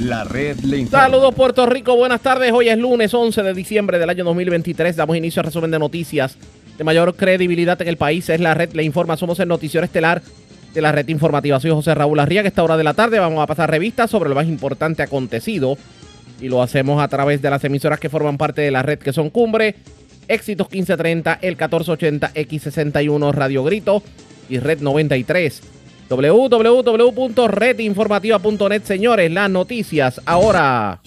La red le informa. Saludos Puerto Rico, buenas tardes. Hoy es lunes 11 de diciembre del año 2023. Damos inicio al resumen de noticias de mayor credibilidad en el país. Es la red le informa. Somos el noticiero estelar de la red informativa. Soy José Raúl Arriaga. Esta hora de la tarde vamos a pasar revistas sobre lo más importante acontecido. Y lo hacemos a través de las emisoras que forman parte de la red que son Cumbre, Éxitos 1530, el 1480, X61, Radio Grito y Red 93 www.redinformativa.net, señores, las noticias ahora.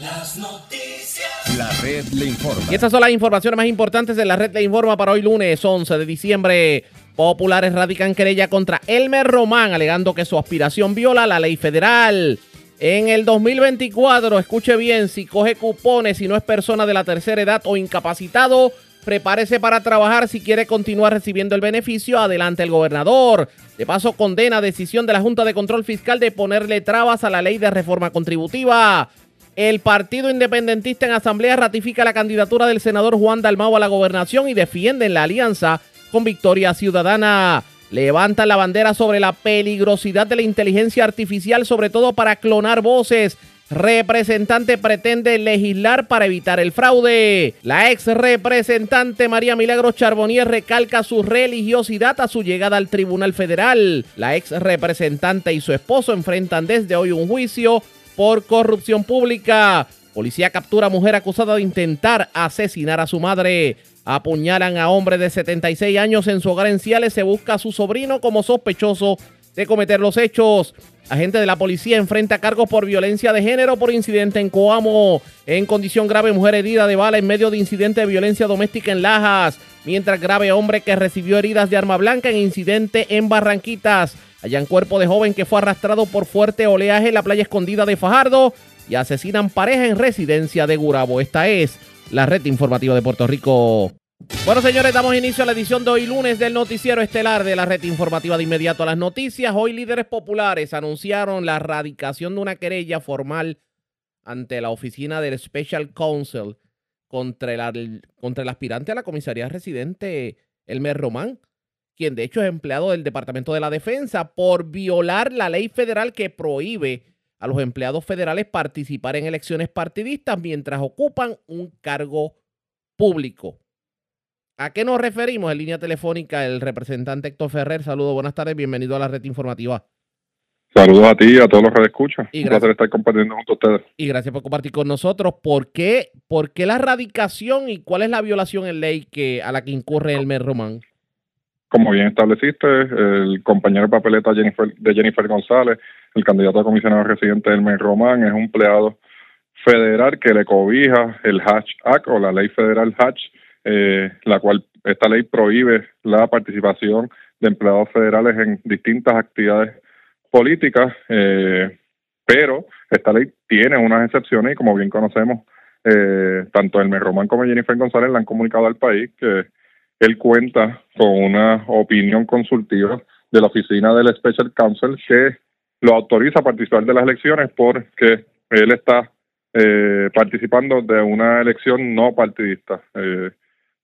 Las noticias. La red le informa. Y estas son las informaciones más importantes de la red le informa para hoy lunes 11 de diciembre. Populares radican querella contra Elmer Román alegando que su aspiración viola la ley federal. En el 2024, escuche bien, si coge cupones y no es persona de la tercera edad o incapacitado, prepárese para trabajar si quiere continuar recibiendo el beneficio. Adelante el gobernador. De paso, condena decisión de la Junta de Control Fiscal de ponerle trabas a la ley de reforma contributiva. El Partido Independentista en Asamblea ratifica la candidatura del senador Juan Dalmau a la gobernación y defienden la alianza con Victoria Ciudadana. Levantan la bandera sobre la peligrosidad de la inteligencia artificial, sobre todo para clonar voces representante pretende legislar para evitar el fraude. La ex representante María Milagros Charbonnier recalca su religiosidad a su llegada al Tribunal Federal. La ex representante y su esposo enfrentan desde hoy un juicio por corrupción pública. Policía captura a mujer acusada de intentar asesinar a su madre. Apuñalan a hombre de 76 años en su hogar en Ciales. Se busca a su sobrino como sospechoso de cometer los hechos. Agente de la policía enfrenta cargos por violencia de género por incidente en Coamo. En condición grave, mujer herida de bala en medio de incidente de violencia doméstica en Lajas. Mientras grave hombre que recibió heridas de arma blanca en incidente en Barranquitas. Hallan cuerpo de joven que fue arrastrado por fuerte oleaje en la playa escondida de Fajardo. Y asesinan pareja en residencia de Gurabo. Esta es la red informativa de Puerto Rico. Bueno, señores, damos inicio a la edición de hoy lunes del noticiero estelar de la red informativa de inmediato a las noticias. Hoy líderes populares anunciaron la erradicación de una querella formal ante la oficina del Special Counsel contra el, contra el aspirante a la comisaría residente Elmer Román, quien de hecho es empleado del Departamento de la Defensa por violar la ley federal que prohíbe a los empleados federales participar en elecciones partidistas mientras ocupan un cargo público. ¿A qué nos referimos? En línea telefónica, el representante Héctor Ferrer. Saludos, buenas tardes, bienvenido a la red informativa. Saludos a ti y a todos los que escuchan. Un placer estar compartiendo junto a ustedes. Y gracias por compartir con nosotros. ¿Por qué, ¿Por qué la radicación y cuál es la violación en ley que, a la que incurre Elmer Román? Como bien estableciste, el compañero de papeleta Jennifer, de Jennifer González, el candidato a comisionado residente Elmer Román, es un empleado federal que le cobija el Hatch Act o la ley federal Hatch eh, la cual esta ley prohíbe la participación de empleados federales en distintas actividades políticas, eh, pero esta ley tiene unas excepciones y como bien conocemos, eh, tanto el Román como Jennifer González le han comunicado al país que él cuenta con una opinión consultiva de la oficina del Special Counsel que lo autoriza a participar de las elecciones porque él está eh, participando de una elección no partidista. Eh,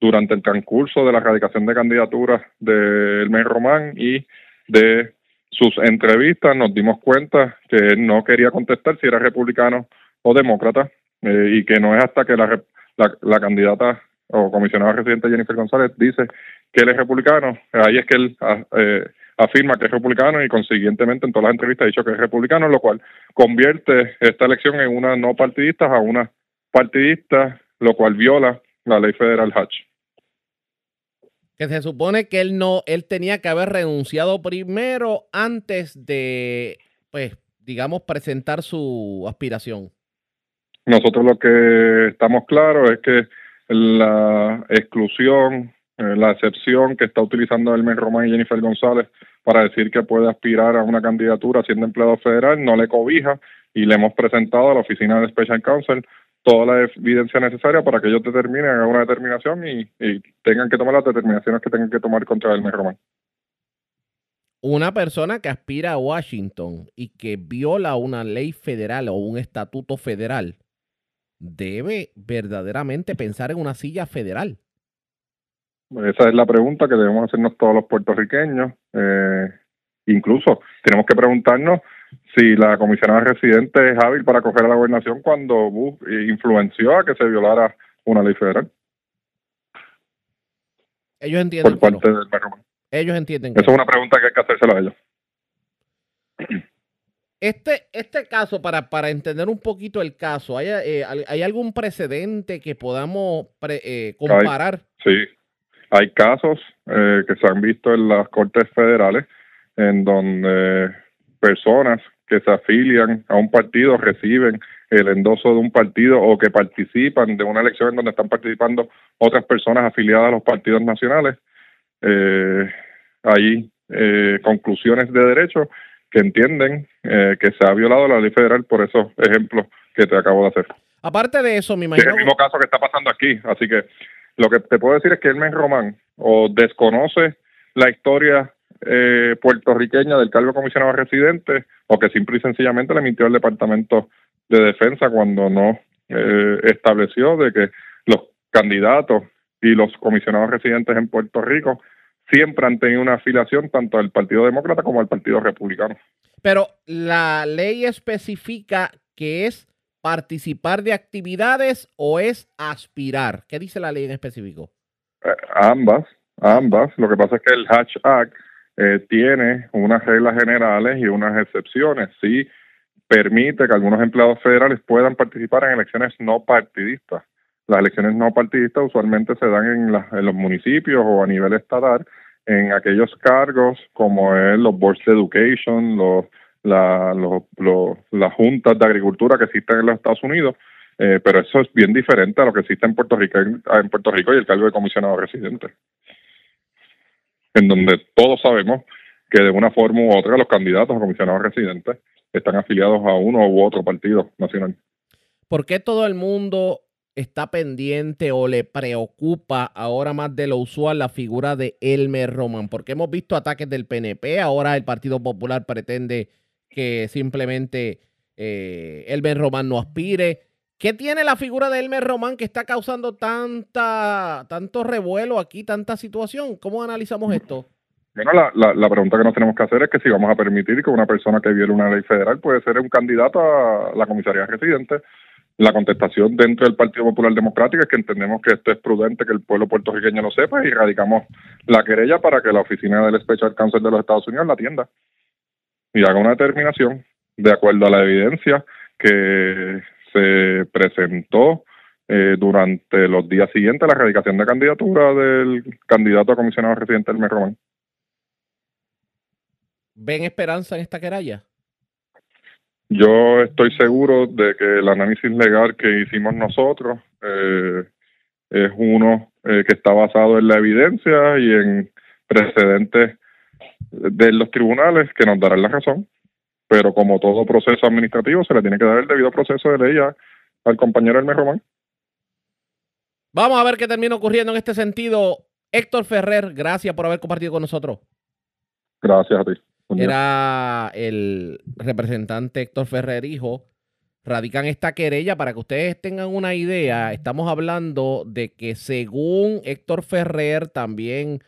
durante el transcurso de la erradicación de candidaturas de Elmer Román y de sus entrevistas nos dimos cuenta que él no quería contestar si era republicano o demócrata eh, y que no es hasta que la, la, candidata o comisionada residente Jennifer González dice que él es republicano, ahí es que él ah, eh, afirma que es republicano y consiguientemente en todas las entrevistas ha dicho que es republicano, lo cual convierte esta elección en una no partidista a una partidista, lo cual viola la ley federal Hatch. Que se supone que él no, él tenía que haber renunciado primero antes de, pues, digamos, presentar su aspiración. Nosotros lo que estamos claros es que la exclusión, eh, la excepción que está utilizando Elmer Román y Jennifer González para decir que puede aspirar a una candidatura siendo empleado federal no le cobija y le hemos presentado a la oficina de Special Counsel toda la evidencia necesaria para que ellos determinen, hagan una determinación y, tengan que tomar las determinaciones que tengan que tomar contra el Román. Una persona que aspira a Washington y que viola una ley federal o un estatuto federal debe verdaderamente pensar en una silla federal. Esa es la pregunta que debemos hacernos todos los puertorriqueños. Eh, incluso tenemos que preguntarnos si la comisionada residente es hábil para coger a la gobernación cuando Bush influenció a que se violara una ley federal. Ellos entienden. Por parte del Ellos entienden. Esa es una pregunta que hay que hacérsela a ellos. Este, este caso, para, para entender un poquito el caso, ¿hay, eh, ¿hay algún precedente que podamos eh, comparar? sí, hay casos eh, que se han visto en las cortes federales en donde personas que se afilian a un partido reciben el endoso de un partido o que participan de una elección en donde están participando otras personas afiliadas a los partidos nacionales. Eh, hay eh, conclusiones de derecho que entienden eh, que se ha violado la ley federal por esos ejemplos que te acabo de hacer. Aparte de eso, me imagino... Es el mismo caso que está pasando aquí, así que lo que te puedo decir es que Hermes Román o desconoce la historia eh, puertorriqueña del cargo de comisionado residente o que simple y sencillamente le mintió al Departamento de Defensa cuando no eh, estableció de que los candidatos y los comisionados residentes en Puerto Rico siempre han tenido una afiliación tanto al Partido Demócrata como al Partido Republicano. Pero la ley especifica que es participar de actividades o es aspirar. ¿Qué dice la ley en específico? Eh, ambas, ambas. Lo que pasa es que el Hatch Act eh, tiene unas reglas generales y unas excepciones. Sí permite que algunos empleados federales puedan participar en elecciones no partidistas. Las elecciones no partidistas usualmente se dan en, en los municipios o a nivel estatal en aquellos cargos como es los boards de education, los, la, las juntas de agricultura que existen en los Estados Unidos, eh, pero eso es bien diferente a lo que existe en Puerto Rico, en Puerto Rico y el cargo de comisionado residente en donde todos sabemos que de una forma u otra los candidatos a comisionados residentes están afiliados a uno u otro partido nacional. ¿Por qué todo el mundo está pendiente o le preocupa ahora más de lo usual la figura de Elmer Roman? Porque hemos visto ataques del PNP, ahora el Partido Popular pretende que simplemente eh, Elmer Roman no aspire. ¿Qué tiene la figura de Elmer Román que está causando tanta, tanto revuelo aquí, tanta situación? ¿Cómo analizamos esto? Bueno, la, la, pregunta que nos tenemos que hacer es que si vamos a permitir que una persona que viole una ley federal puede ser un candidato a la comisaría residente. La contestación dentro del Partido Popular Democrático es que entendemos que esto es prudente que el pueblo puertorriqueño lo sepa y radicamos la querella para que la oficina del Special Counsel de los Estados Unidos la atienda y haga una determinación de acuerdo a la evidencia que se presentó eh, durante los días siguientes a la erradicación de candidatura del candidato a comisionado residente del Román. ¿Ven esperanza en esta querella? Yo estoy seguro de que el análisis legal que hicimos nosotros eh, es uno eh, que está basado en la evidencia y en precedentes de los tribunales que nos darán la razón pero como todo proceso administrativo se le tiene que dar el debido proceso de ley al compañero Hermes Román. Vamos a ver qué termina ocurriendo en este sentido. Héctor Ferrer, gracias por haber compartido con nosotros. Gracias a ti. Era el representante Héctor Ferrer, hijo. Radican esta querella para que ustedes tengan una idea. Estamos hablando de que según Héctor Ferrer, también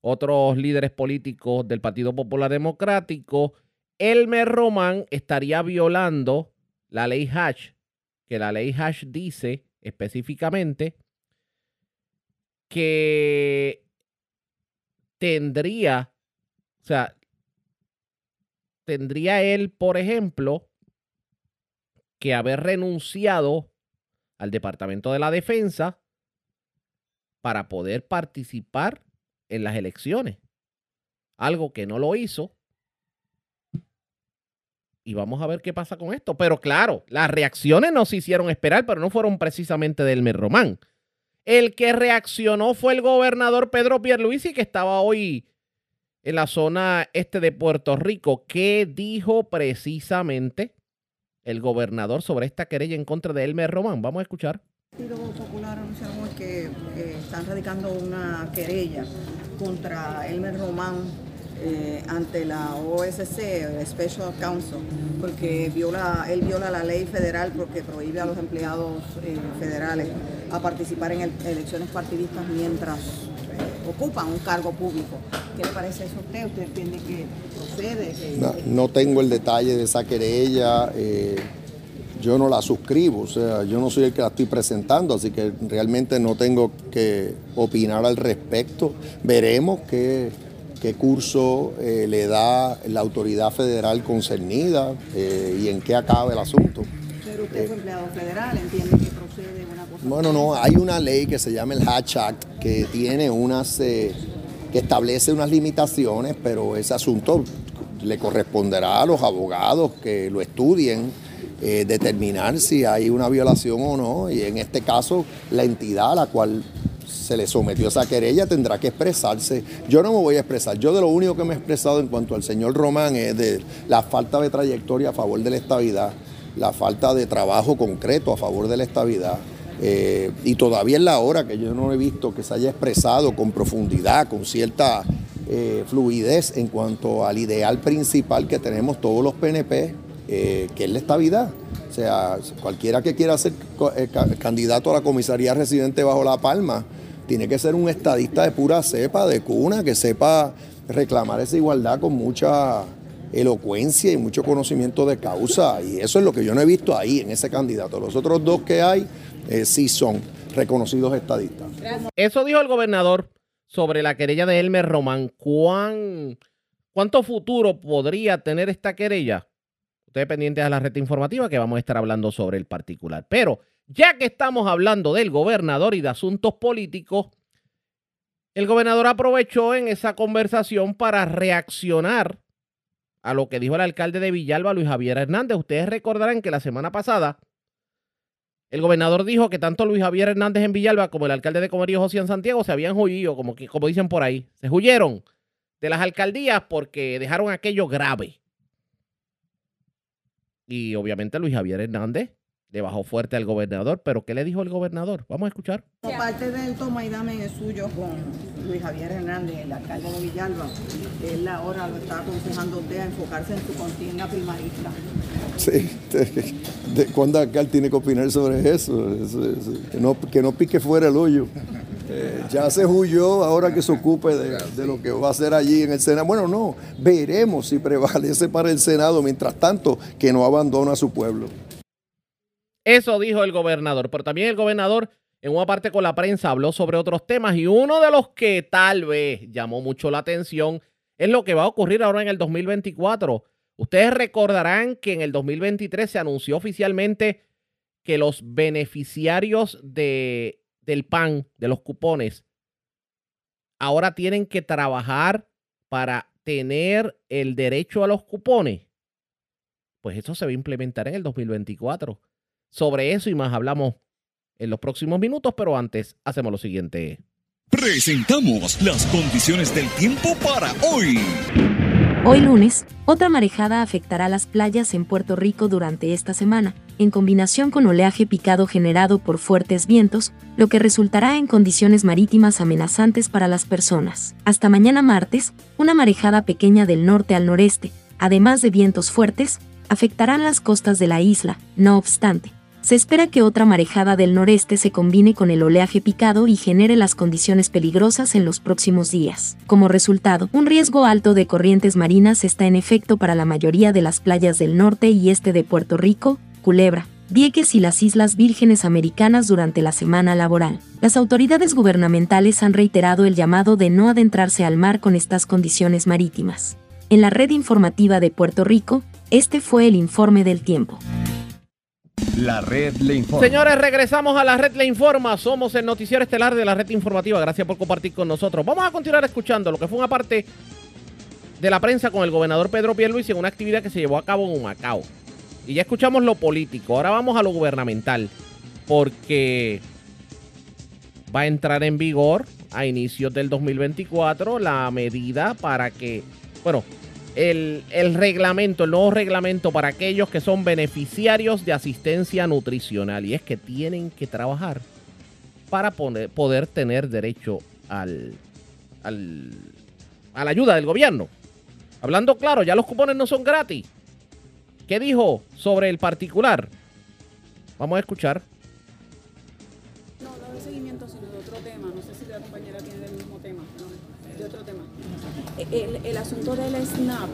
otros líderes políticos del Partido Popular Democrático, Elmer Román estaría violando la ley Hatch, que la ley Hatch dice específicamente que tendría, o sea, tendría él, por ejemplo, que haber renunciado al Departamento de la Defensa para poder participar en las elecciones. Algo que no lo hizo y vamos a ver qué pasa con esto. Pero claro, las reacciones no se hicieron esperar, pero no fueron precisamente del Elmer Román. El que reaccionó fue el gobernador Pedro Pierluisi, que estaba hoy en la zona este de Puerto Rico. ¿Qué dijo precisamente el gobernador sobre esta querella en contra de Elmer Román? Vamos a escuchar. El Partido Popular anunciaron que eh, están radicando una querella contra Elmer Román eh, ante la OSC, el Special Council, porque viola, él viola la ley federal porque prohíbe a los empleados eh, federales a participar en elecciones partidistas mientras ocupan un cargo público. ¿Qué le parece eso a usted? ¿Usted entiende que procede? No, tengo el detalle de esa querella. Eh, yo no la suscribo, o sea, yo no soy el que la estoy presentando, así que realmente no tengo que opinar al respecto. Veremos qué, qué curso eh, le da la autoridad federal concernida eh, y en qué acaba el asunto. Pero usted es empleado federal, entiende que procede una cosa. Bueno, no, hay una ley que se llama el Hatch Act que tiene unas, eh, que establece unas limitaciones, pero ese asunto le corresponderá a los abogados que lo estudien eh, determinar si hay una violación o no. Y en este caso, la entidad a la cual se le sometió esa querella tendrá que expresarse. Yo no me voy a expresar. Yo de lo único que me he expresado en cuanto al señor Román es de la falta de trayectoria a favor de la estabilidad, la falta de trabajo concreto a favor de la estabilidad. Eh, y todavía es la hora que yo no he visto que se haya expresado con profundidad, con cierta eh, fluidez en cuanto al ideal principal que tenemos todos los PNP eh, que es la estabilidad. O sea, cualquiera que quiera ser eh, candidato a la comisaría residente bajo La Palma, tiene que ser un estadista de pura cepa, de cuna, que sepa reclamar esa igualdad con mucha elocuencia y mucho conocimiento de causa. Y eso es lo que yo no he visto ahí en ese candidato. Los otros dos que hay eh, sí son reconocidos estadistas. Eso dijo el gobernador sobre la querella de Elmer Román. ¿Cuán, ¿Cuánto futuro podría tener esta querella? Ustedes pendientes a la red informativa que vamos a estar hablando sobre el particular. Pero ya que estamos hablando del gobernador y de asuntos políticos, el gobernador aprovechó en esa conversación para reaccionar a lo que dijo el alcalde de Villalba, Luis Javier Hernández. Ustedes recordarán que la semana pasada el gobernador dijo que tanto Luis Javier Hernández en Villalba como el alcalde de Comerío José en Santiago se habían huido, como, como dicen por ahí. Se huyeron de las alcaldías porque dejaron aquello grave. Y obviamente Luis Javier Hernández le bajó fuerte al gobernador, pero ¿qué le dijo el gobernador? Vamos a escuchar. Aparte del toma y dame suyo con Luis Javier Hernández, el alcalde de Villalba, él ahora lo está aconsejando usted a enfocarse en su contienda primarista. Sí, de, ¿cuándo alcalde tiene que opinar sobre eso? que, no, que no pique fuera el hoyo. Eh, ya se huyó, ahora que se ocupe de, lo que va a hacer allí en el Senado. Bueno, no, veremos si prevalece para el Senado, mientras tanto, que no abandona a su pueblo. Eso dijo el gobernador, pero también el gobernador en una parte con la prensa habló sobre otros temas y uno de los que tal vez llamó mucho la atención es lo que va a ocurrir ahora en el 2024. Ustedes recordarán que en el 2023 se anunció oficialmente que los beneficiarios de del PAN, de los cupones, ahora tienen que trabajar para tener el derecho a los cupones. Pues eso se va a implementar en el 2024. Sobre eso y más hablamos en los próximos minutos, pero antes hacemos lo siguiente. Presentamos las condiciones del tiempo para hoy. Hoy lunes, otra marejada afectará las playas en Puerto Rico durante esta semana, en combinación con oleaje picado generado por fuertes vientos, lo que resultará en condiciones marítimas amenazantes para las personas. Hasta mañana martes, una marejada pequeña del norte al noreste, además de vientos fuertes, afectarán las costas de la isla, no obstante se espera que otra marejada del noreste se combine con el oleaje picado y genere las condiciones peligrosas en los próximos días. Como resultado, un riesgo alto de corrientes marinas está en efecto para la mayoría de las playas del norte y este de Puerto Rico, Culebra, Vieques y las Islas Vírgenes Americanas durante la semana laboral. Las autoridades gubernamentales han reiterado el llamado de no adentrarse al mar con estas condiciones marítimas. En la red informativa de Puerto Rico, este fue el informe del tiempo. La red le informa. Señores, regresamos a la red le informa. Somos el noticiero estelar de la red informativa. Gracias por compartir con nosotros. Vamos a continuar escuchando lo que fue una parte de la prensa con el gobernador Pedro Pierluisi en una actividad que se llevó a cabo en Macao. Y ya escuchamos lo político. Ahora vamos a lo gubernamental. Porque va a entrar en vigor a inicios del 2024 la medida para que, bueno, el, reglamento, el nuevo reglamento para aquellos que son beneficiarios de asistencia nutricional. Y es que tienen que trabajar para poder tener derecho al, al, a la ayuda del gobierno. Hablando claro, ya los cupones no son gratis. ¿Qué dijo sobre el particular? Vamos a escuchar. No, no de seguimiento, sino de otro tema. No sé si la compañera tiene el mismo tema. de otro tema. El, el asunto del SNAP,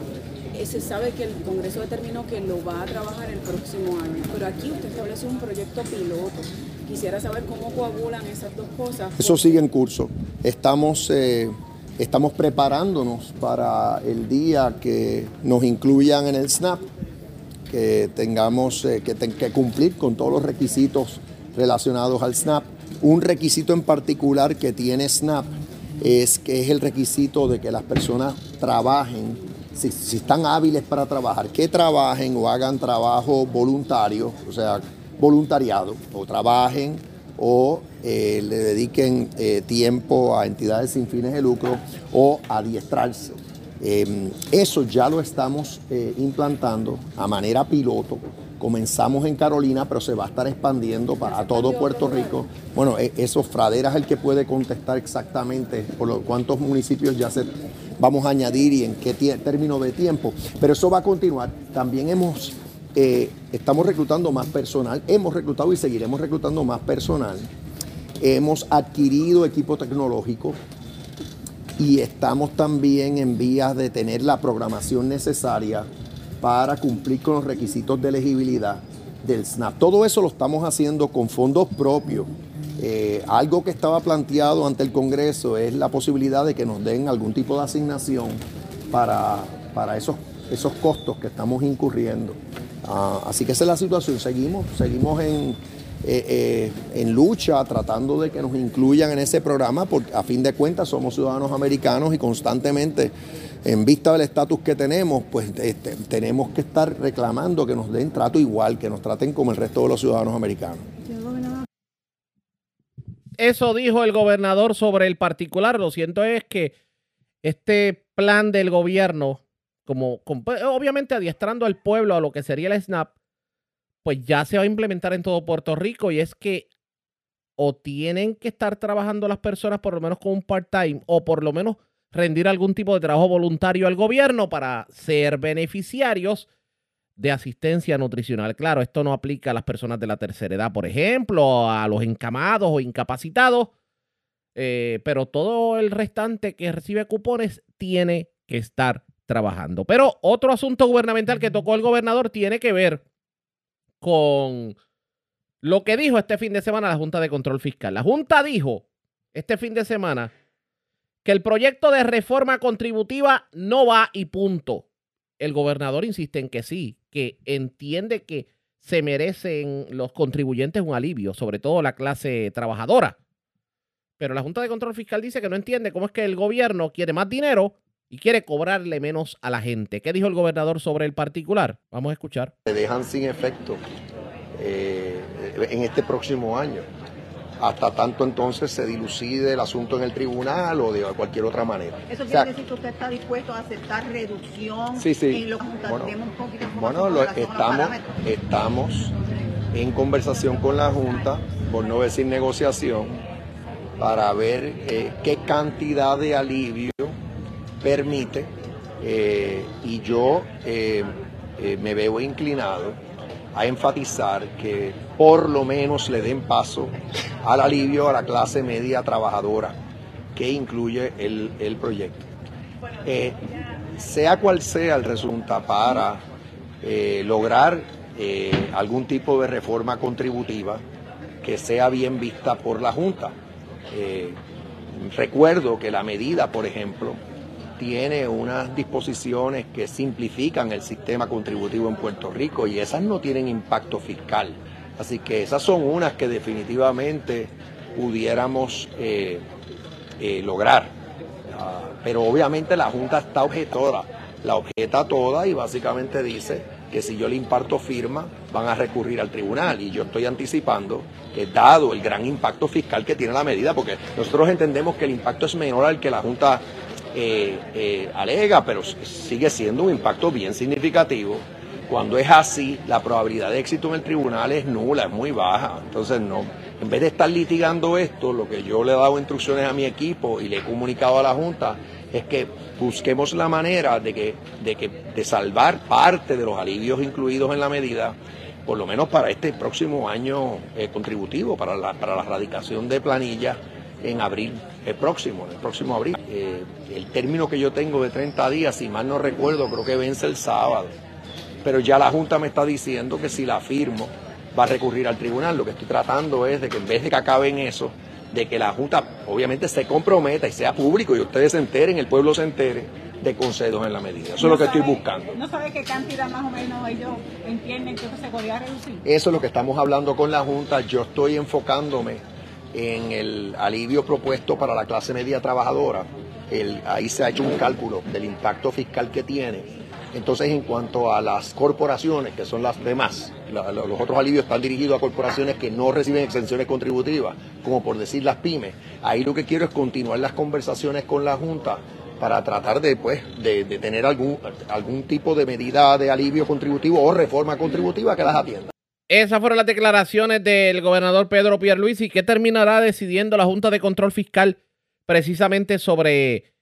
eh, se sabe que el Congreso determinó que lo va a trabajar el próximo año, pero aquí usted establece un proyecto piloto. Quisiera saber cómo coagulan esas dos cosas. Eso sigue en curso. Estamos, eh, estamos preparándonos para el día que nos incluyan en el SNAP, que tengamos eh, que, cumplir con todos los requisitos relacionados al SNAP. Un requisito en particular que tiene SNAP es que es el requisito de que las personas trabajen, si, están hábiles para trabajar, que trabajen o hagan trabajo voluntario, o sea, voluntariado, o trabajen o eh, le dediquen eh, tiempo a entidades sin fines de lucro o adiestrarse. Em, eso ya lo estamos eh, implantando a manera piloto Comenzamos en Carolina, pero se va a estar expandiendo para todo Puerto Rico. Bueno, e, eso Fradera es el que puede contestar exactamente por lo, cuántos municipios ya se vamos a añadir y en qué término de tiempo. Pero eso va a continuar. También hemos, eh, estamos reclutando más personal, hemos reclutado y seguiremos reclutando más personal. Hemos adquirido equipo tecnológico y estamos también en vías de tener la programación necesaria para cumplir con los requisitos de elegibilidad del SNAP. Todo eso lo estamos haciendo con fondos propios. Eh, algo que estaba planteado ante el Congreso es la posibilidad de que nos den algún tipo de asignación para, para esos, esos costos que estamos incurriendo. Ah, así que esa es la situación. Seguimos, seguimos en, eh, eh, en lucha tratando de que nos incluyan en ese programa, porque a fin de cuentas somos ciudadanos americanos y constantemente en vista del estatus que tenemos, pues este, tenemos que estar reclamando que nos den trato igual, que nos traten como el resto de los ciudadanos americanos. Eso dijo el gobernador sobre el particular. Lo siento es que este plan del gobierno, como, obviamente adiestrando al pueblo a lo que sería el SNAP, pues ya se va a implementar en todo Puerto Rico y es que o tienen que estar trabajando las personas por lo menos con un part-time o por lo menos rendir algún tipo de trabajo voluntario al gobierno para ser beneficiarios de asistencia nutricional. Claro, esto no aplica a las personas de la tercera edad, por ejemplo, a los encamados o incapacitados, eh, pero todo el restante que recibe cupones tiene que estar trabajando. Pero otro asunto gubernamental que tocó el gobernador tiene que ver con lo que dijo este fin de semana la Junta de Control Fiscal. La Junta dijo este fin de semana que el proyecto de reforma contributiva no va y punto. El gobernador insiste en que sí, que entiende que se merecen los contribuyentes un alivio, sobre todo la clase trabajadora. Pero la Junta de Control Fiscal dice que no entiende cómo es que el gobierno quiere más dinero y quiere cobrarle menos a la gente. ¿Qué dijo el gobernador sobre el particular? Vamos a escuchar. Se dejan sin efecto eh, en este próximo año hasta tanto entonces se dilucide el asunto en el tribunal o de cualquier otra manera. ¿Eso quiere decir que usted está dispuesto a aceptar reducción sí, sí. en bueno, bueno estamos, estamos en conversación con la Junta, por no decir negociación, para ver eh, qué cantidad de alivio permite eh, y yo eh, me veo inclinado a enfatizar que por lo menos le den paso al alivio a la clase media trabajadora que incluye el, proyecto. Eh, sea cual sea el resultado para eh, lograr eh, algún tipo de reforma contributiva que sea bien vista por la Junta. recuerdo que la medida, por ejemplo, tiene unas disposiciones que simplifican el sistema contributivo en Puerto Rico y esas no tienen impacto fiscal. Así que esas son unas que definitivamente pudiéramos eh, eh, lograr. Pero obviamente la Junta está objetora, la objeta toda y básicamente dice que si yo le imparto firma van a recurrir al tribunal y yo estoy anticipando que dado el gran impacto fiscal que tiene la medida, porque nosotros entendemos que el impacto es menor al que la Junta eh, eh, alega, pero sigue siendo un impacto bien significativo. Cuando es así, la probabilidad de éxito en el tribunal es nula, es muy baja. Entonces, no, en vez de estar litigando esto, lo que yo le he dado instrucciones a mi equipo y le he comunicado a la Junta es que busquemos la manera de que, de que, de salvar parte de los alivios incluidos en la medida, por lo menos para este próximo año eh, contributivo, para la, para la erradicación de planillas en abril, el próximo, el próximo abril. Eh, el término que yo tengo de 30 días, si mal no recuerdo, creo que vence el sábado. Pero ya la Junta me está diciendo que si la firmo va a recurrir al tribunal. Lo que estoy tratando es de que en vez de que acabe en eso, de que la Junta obviamente se comprometa y sea público y ustedes se enteren, el pueblo se entere de concedos en la medida. Eso es lo que estoy buscando. ¿No sabe qué cantidad más o menos ellos entienden que se podría reducir? Eso es lo que estamos hablando con la Junta. Yo estoy enfocándome en el alivio propuesto para la clase media trabajadora. Ahí se ha hecho un cálculo del impacto fiscal que tiene. Entonces, en cuanto a las corporaciones, que son las demás, los otros alivios están dirigidos a corporaciones que no reciben exenciones contributivas, como por decir las pymes. Ahí lo que quiero es continuar las conversaciones con la Junta para tratar de, pues, de tener algún, algún tipo de medida de alivio contributivo o reforma contributiva que las atienda. Esas fueron las declaraciones del gobernador Pedro Pierluisi. ¿Qué terminará decidiendo la Junta de Control Fiscal precisamente sobre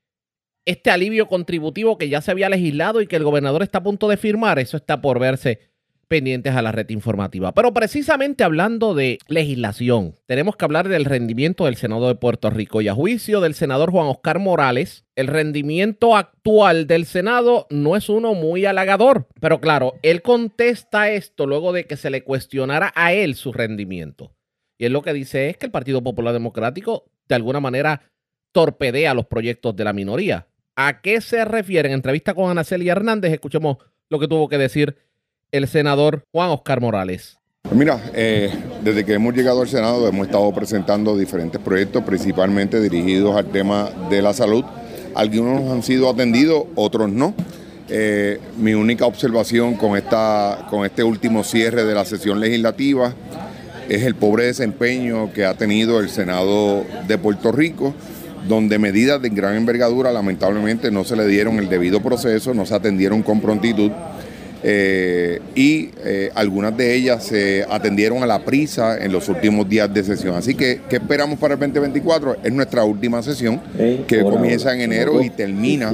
este alivio contributivo que ya se había legislado y que el gobernador está a punto de firmar? Eso está por verse pendientes a la red informativa. Pero precisamente hablando de legislación, tenemos que hablar del rendimiento del Senado de Puerto Rico y a juicio del senador Juan Oscar Morales, el rendimiento actual del Senado no es uno muy halagador. Pero claro, él contesta esto luego de que se le cuestionara a él su rendimiento. Y él lo que dice es que el Partido Popular Democrático de alguna manera torpedea los proyectos de la minoría. ¿A qué se refiere? En entrevista con Ana Celia Hernández, escuchemos lo que tuvo que decir el senador Juan Oscar Morales. Mira, eh, desde que hemos llegado al Senado hemos estado presentando diferentes proyectos, principalmente dirigidos al tema de la salud. Algunos han sido atendidos, otros no. Eh, mi única observación con, esta, con este último cierre de la sesión legislativa es el pobre desempeño que ha tenido el Senado de Puerto Rico, donde medidas de gran envergadura lamentablemente no se le dieron el debido proceso, no se atendieron con prontitud eh, y eh, algunas de ellas se atendieron a la prisa en los últimos días de sesión. Así que, ¿qué esperamos para el 2024? Es nuestra última sesión que comienza en enero y termina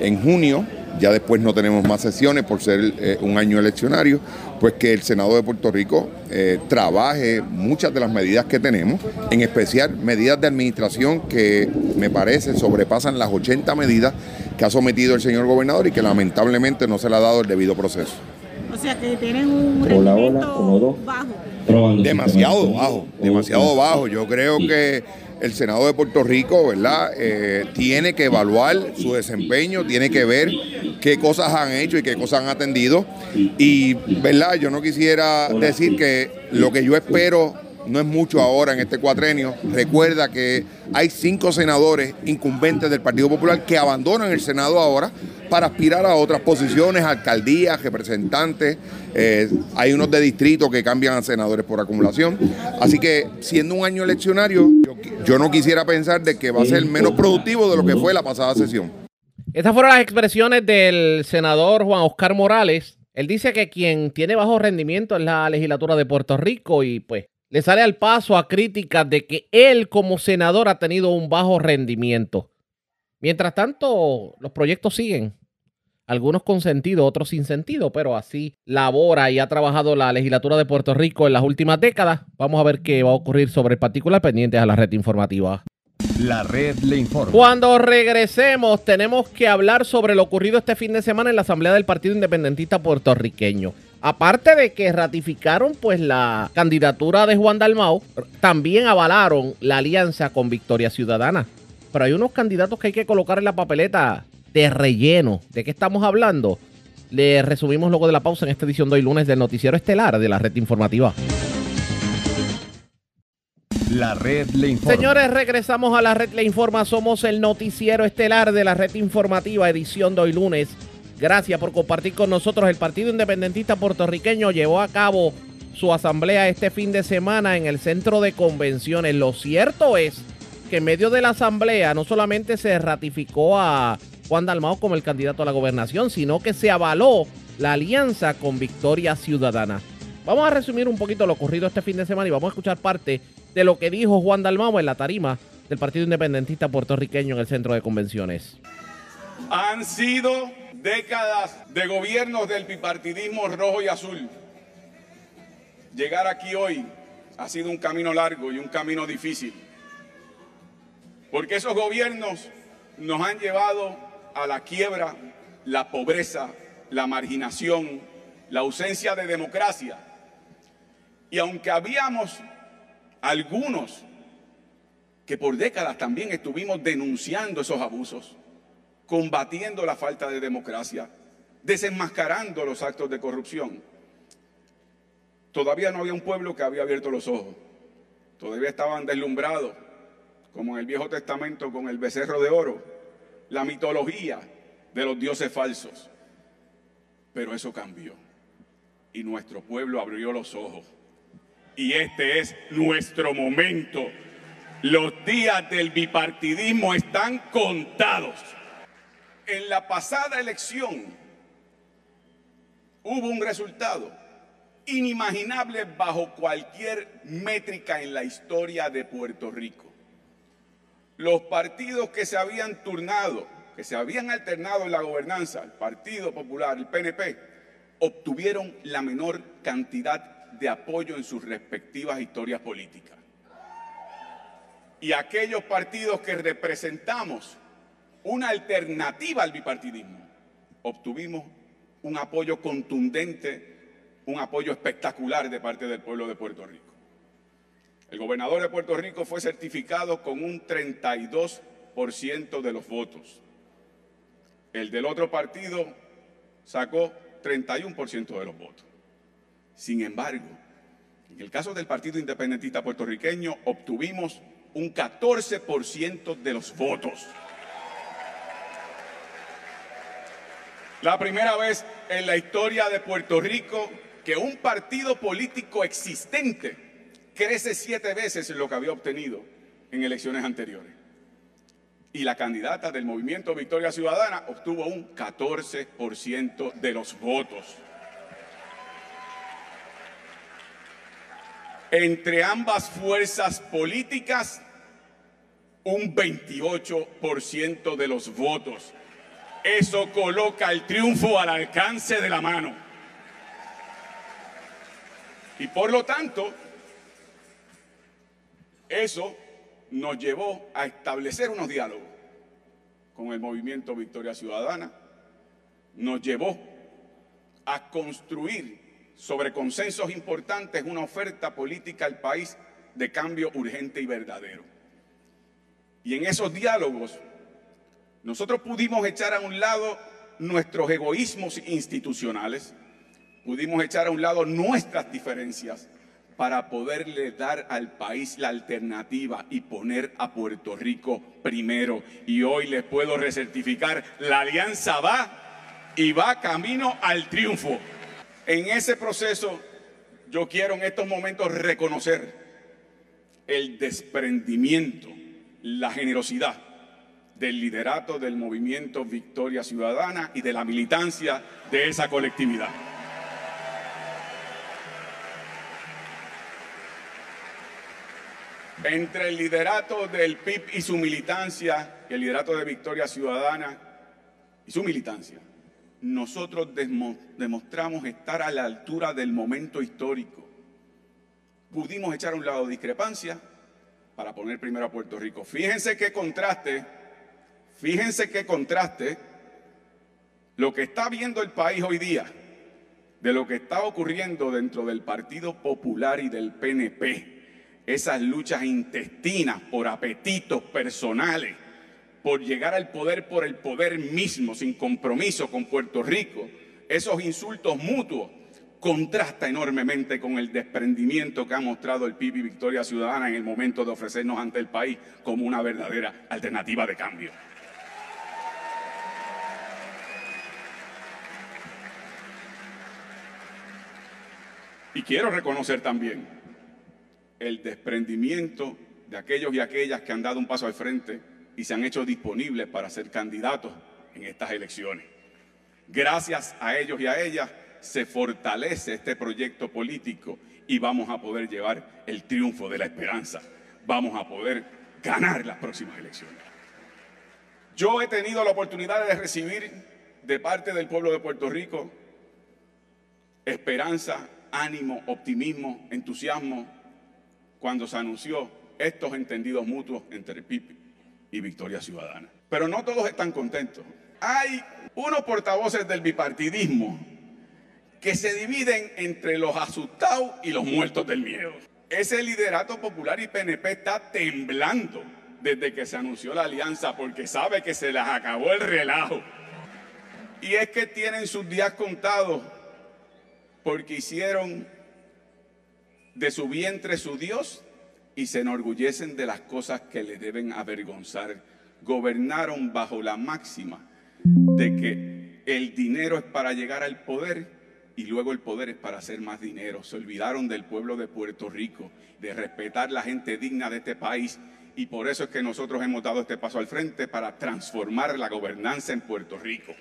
en junio ya después no tenemos más sesiones por ser eh, un año eleccionario, pues que el Senado de Puerto Rico eh, trabaje muchas de las medidas que tenemos, en especial medidas de administración que me parece sobrepasan las 80 medidas que ha sometido el señor gobernador y que lamentablemente no se le ha dado el debido proceso. O sea que tienen un rendimiento bajo. Demasiado bajo, demasiado bajo. Yo creo que el Senado de Puerto Rico, ¿verdad? Eh, tiene que evaluar su desempeño, tiene que ver qué cosas han hecho y qué cosas han atendido. Y, ¿verdad? Yo no quisiera decir que lo que yo espero no es mucho ahora en este cuatrenio. Recuerda que hay cinco senadores incumbentes del Partido Popular que abandonan el Senado ahora para aspirar a otras posiciones, alcaldías, representantes. Eh, hay unos de distrito que cambian a senadores por acumulación. Así que siendo un año eleccionario, yo, no quisiera pensar de que va a ser menos productivo de lo que fue la pasada sesión. Estas fueron las expresiones del senador Juan Oscar Morales. Él dice que quien tiene bajo rendimiento es la legislatura de Puerto Rico y pues le sale al paso a críticas de que él como senador ha tenido un bajo rendimiento. Mientras tanto, los proyectos siguen. Algunos con sentido, otros sin sentido, pero así labora y ha trabajado la legislatura de Puerto Rico en las últimas décadas. Vamos a ver qué va a ocurrir sobre el particular pendientes a la red informativa. La red le informa. Cuando regresemos, tenemos que hablar sobre lo ocurrido este fin de semana en la Asamblea del Partido Independentista Puertorriqueño. Aparte de que ratificaron pues la candidatura de Juan Dalmau, también avalaron la alianza con Victoria Ciudadana. Pero hay unos candidatos que hay que colocar en la papeleta de relleno. ¿De qué estamos hablando? Le resumimos luego de la pausa en esta edición de hoy lunes del Noticiero Estelar de la Red Informativa. La red le informa. Señores, regresamos a la red le informa. Somos el noticiero estelar de la red informativa, edición de hoy lunes Gracias por compartir con nosotros. El Partido Independentista Puertorriqueño llevó a cabo su asamblea este fin de semana en el centro de convenciones. Lo cierto es que en medio de la asamblea no solamente se ratificó a Juan Dalmao como el candidato a la gobernación, sino que se avaló la alianza con Victoria Ciudadana. Vamos a resumir un poquito lo ocurrido este fin de semana y vamos a escuchar parte de lo que dijo Juan Dalmao en la tarima del Partido Independentista Puertorriqueño en el centro de convenciones. Han sido décadas de gobiernos del bipartidismo rojo y azul. Llegar aquí hoy ha sido un camino largo y un camino difícil. Porque esos gobiernos nos han llevado a la quiebra, la pobreza, la marginación, la ausencia de democracia. Y aunque habíamos algunos que por décadas también estuvimos denunciando esos abusos, combatiendo la falta de democracia, desenmascarando los actos de corrupción, todavía no había un pueblo que había abierto los ojos. Todavía estaban deslumbrados, como en el Viejo Testamento con el becerro de oro, la mitología de los dioses falsos. Pero eso cambió y nuestro pueblo abrió los ojos. Y este es nuestro momento. Los días del bipartidismo están contados. En la pasada elección hubo un resultado inimaginable bajo cualquier métrica en la historia de Puerto Rico. Los partidos que se habían turnado, que se habían alternado en la gobernanza, el Partido Popular, el PNP, obtuvieron la menor cantidad de apoyo en sus respectivas historias políticas. Y aquellos partidos que representamos una alternativa al bipartidismo, obtuvimos un apoyo contundente, un apoyo espectacular de parte del pueblo de Puerto Rico. El gobernador de Puerto Rico fue certificado con un 32% de los votos. El del otro partido sacó 31% de los votos. Sin embargo, en el caso del Partido Independentista Puertorriqueño obtuvimos un 14% de los votos. La primera vez en la historia de Puerto Rico que un partido político existente crece siete veces lo que había obtenido en elecciones anteriores. Y la candidata del movimiento Victoria Ciudadana obtuvo un 14% de los votos. Entre ambas fuerzas políticas, un 28% de los votos. Eso coloca el triunfo al alcance de la mano. Y por lo tanto, eso nos llevó a establecer unos diálogos con el movimiento Victoria Ciudadana, nos llevó a construir sobre consensos importantes una oferta política al país de cambio urgente y verdadero. Y en esos diálogos nosotros pudimos echar a un lado nuestros egoísmos institucionales, pudimos echar a un lado nuestras diferencias para poderle dar al país la alternativa y poner a Puerto Rico primero. Y hoy les puedo recertificar, la alianza va y va camino al triunfo. En ese proceso yo quiero en estos momentos reconocer el desprendimiento, la generosidad del liderato del movimiento Victoria Ciudadana y de la militancia de esa colectividad. Entre el liderato del PIB y su militancia, y el liderato de Victoria Ciudadana y su militancia, nosotros demostramos estar a la altura del momento histórico. Pudimos echar a un lado discrepancia para poner primero a Puerto Rico. Fíjense qué contraste, fíjense qué contraste lo que está viendo el país hoy día de lo que está ocurriendo dentro del Partido Popular y del PNP esas luchas intestinas por apetitos personales, por llegar al poder por el poder mismo, sin compromiso con Puerto Rico, esos insultos mutuos, contrasta enormemente con el desprendimiento que ha mostrado el PIB y Victoria Ciudadana en el momento de ofrecernos ante el país como una verdadera alternativa de cambio. Y quiero reconocer también el desprendimiento de aquellos y aquellas que han dado un paso al frente y se han hecho disponibles para ser candidatos en estas elecciones. Gracias a ellos y a ellas se fortalece este proyecto político y vamos a poder llevar el triunfo de la esperanza. Vamos a poder ganar las próximas elecciones. Yo he tenido la oportunidad de recibir de parte del pueblo de Puerto Rico esperanza, ánimo, optimismo, entusiasmo cuando se anunció estos entendidos mutuos entre el PIB y Victoria Ciudadana. Pero no todos están contentos. Hay unos portavoces del bipartidismo que se dividen entre los asustados y los muertos del miedo. Ese liderato popular y PNP está temblando desde que se anunció la alianza porque sabe que se les acabó el relajo. Y es que tienen sus días contados porque hicieron de su vientre su Dios y se enorgullecen de las cosas que le deben avergonzar. Gobernaron bajo la máxima de que el dinero es para llegar al poder y luego el poder es para hacer más dinero. Se olvidaron del pueblo de Puerto Rico, de respetar la gente digna de este país y por eso es que nosotros hemos dado este paso al frente para transformar la gobernanza en Puerto Rico.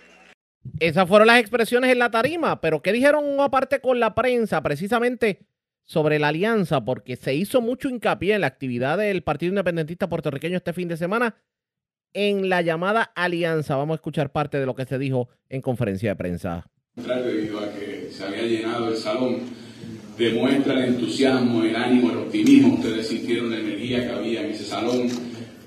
Esas fueron las expresiones en la tarima, pero ¿qué dijeron aparte con la prensa precisamente sobre la alianza? Porque se hizo mucho hincapié en la actividad del Partido Independentista Puertorriqueño este fin de semana en la llamada alianza. Vamos a escuchar parte de lo que se dijo en conferencia de prensa. Debido a que se había llenado el salón, demuestra el entusiasmo, el ánimo, el optimismo. Ustedes sintieron la energía que había en ese salón,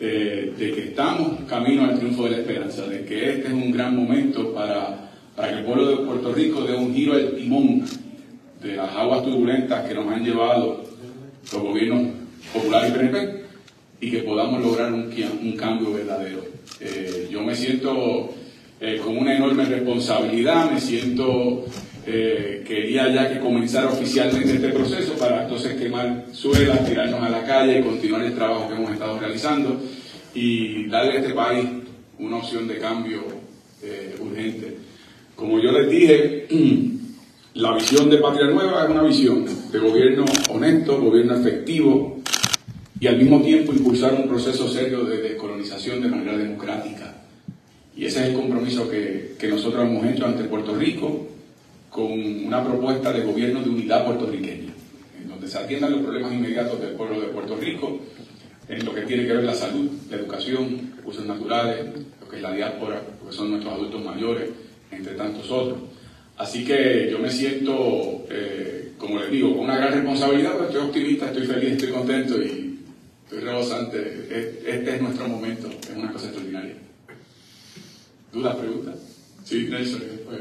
eh, de que estamos camino al triunfo de la esperanza, de que este es un gran momento para, para que el pueblo de Puerto Rico dé un giro al timón de las aguas turbulentas que nos han llevado los gobiernos populares y PNP y que podamos lograr un, un cambio verdadero. Eh, yo me siento eh, con una enorme responsabilidad, me siento, eh, quería ya que comenzara oficialmente este proceso para entonces quemar suelas, tirarnos a la calle y continuar el trabajo que hemos estado realizando y darle a este país una opción de cambio urgente. Como yo les dije, la visión de Patria Nueva es una visión de gobierno honesto, gobierno efectivo, y al mismo tiempo impulsar un proceso serio de descolonización de manera democrática. Y ese es el compromiso que, que nosotros hemos hecho ante Puerto Rico con una propuesta de gobierno de unidad puertorriqueña, en donde se atiendan los problemas inmediatos del pueblo de Puerto Rico, en lo que tiene que ver la salud, la educación, recursos naturales, lo que es la diáspora, lo que son nuestros adultos mayores, entre tantos otros. Así que yo me siento, eh, como les digo, con una gran responsabilidad, pero estoy optimista, estoy feliz, estoy contento y estoy rebosante. Este es nuestro momento, es una cosa extraordinaria. ¿Dudas, preguntas? Sí, Nelson, después.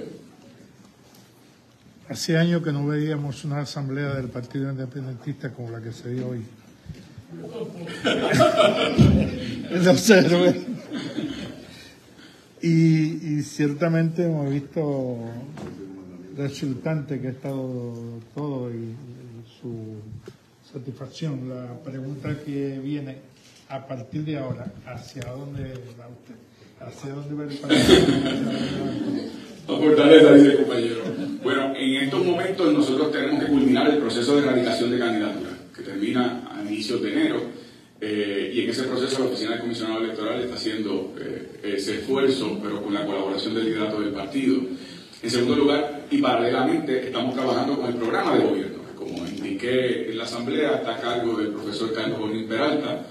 Hace años que no veíamos una asamblea del Partido Independentista como la que se dio hoy. y, y ciertamente hemos visto resultante que ha estado todo y su satisfacción. La pregunta que viene a partir de ahora, ¿hacia dónde va usted? ¿Hacia dónde va el país? fortaleza, dice el compañero. Bueno, en estos momentos nosotros tenemos que culminar el proceso de erradicación de candidatura, que termina a inicios de enero. Eh, y en ese proceso la Oficina del Comisionado Electoral está haciendo eh, ese esfuerzo, pero con la colaboración del liderato del partido. En segundo lugar, y paralelamente, estamos trabajando con el programa de gobierno que en la Asamblea está a cargo del profesor Carlos Bonín Peralta,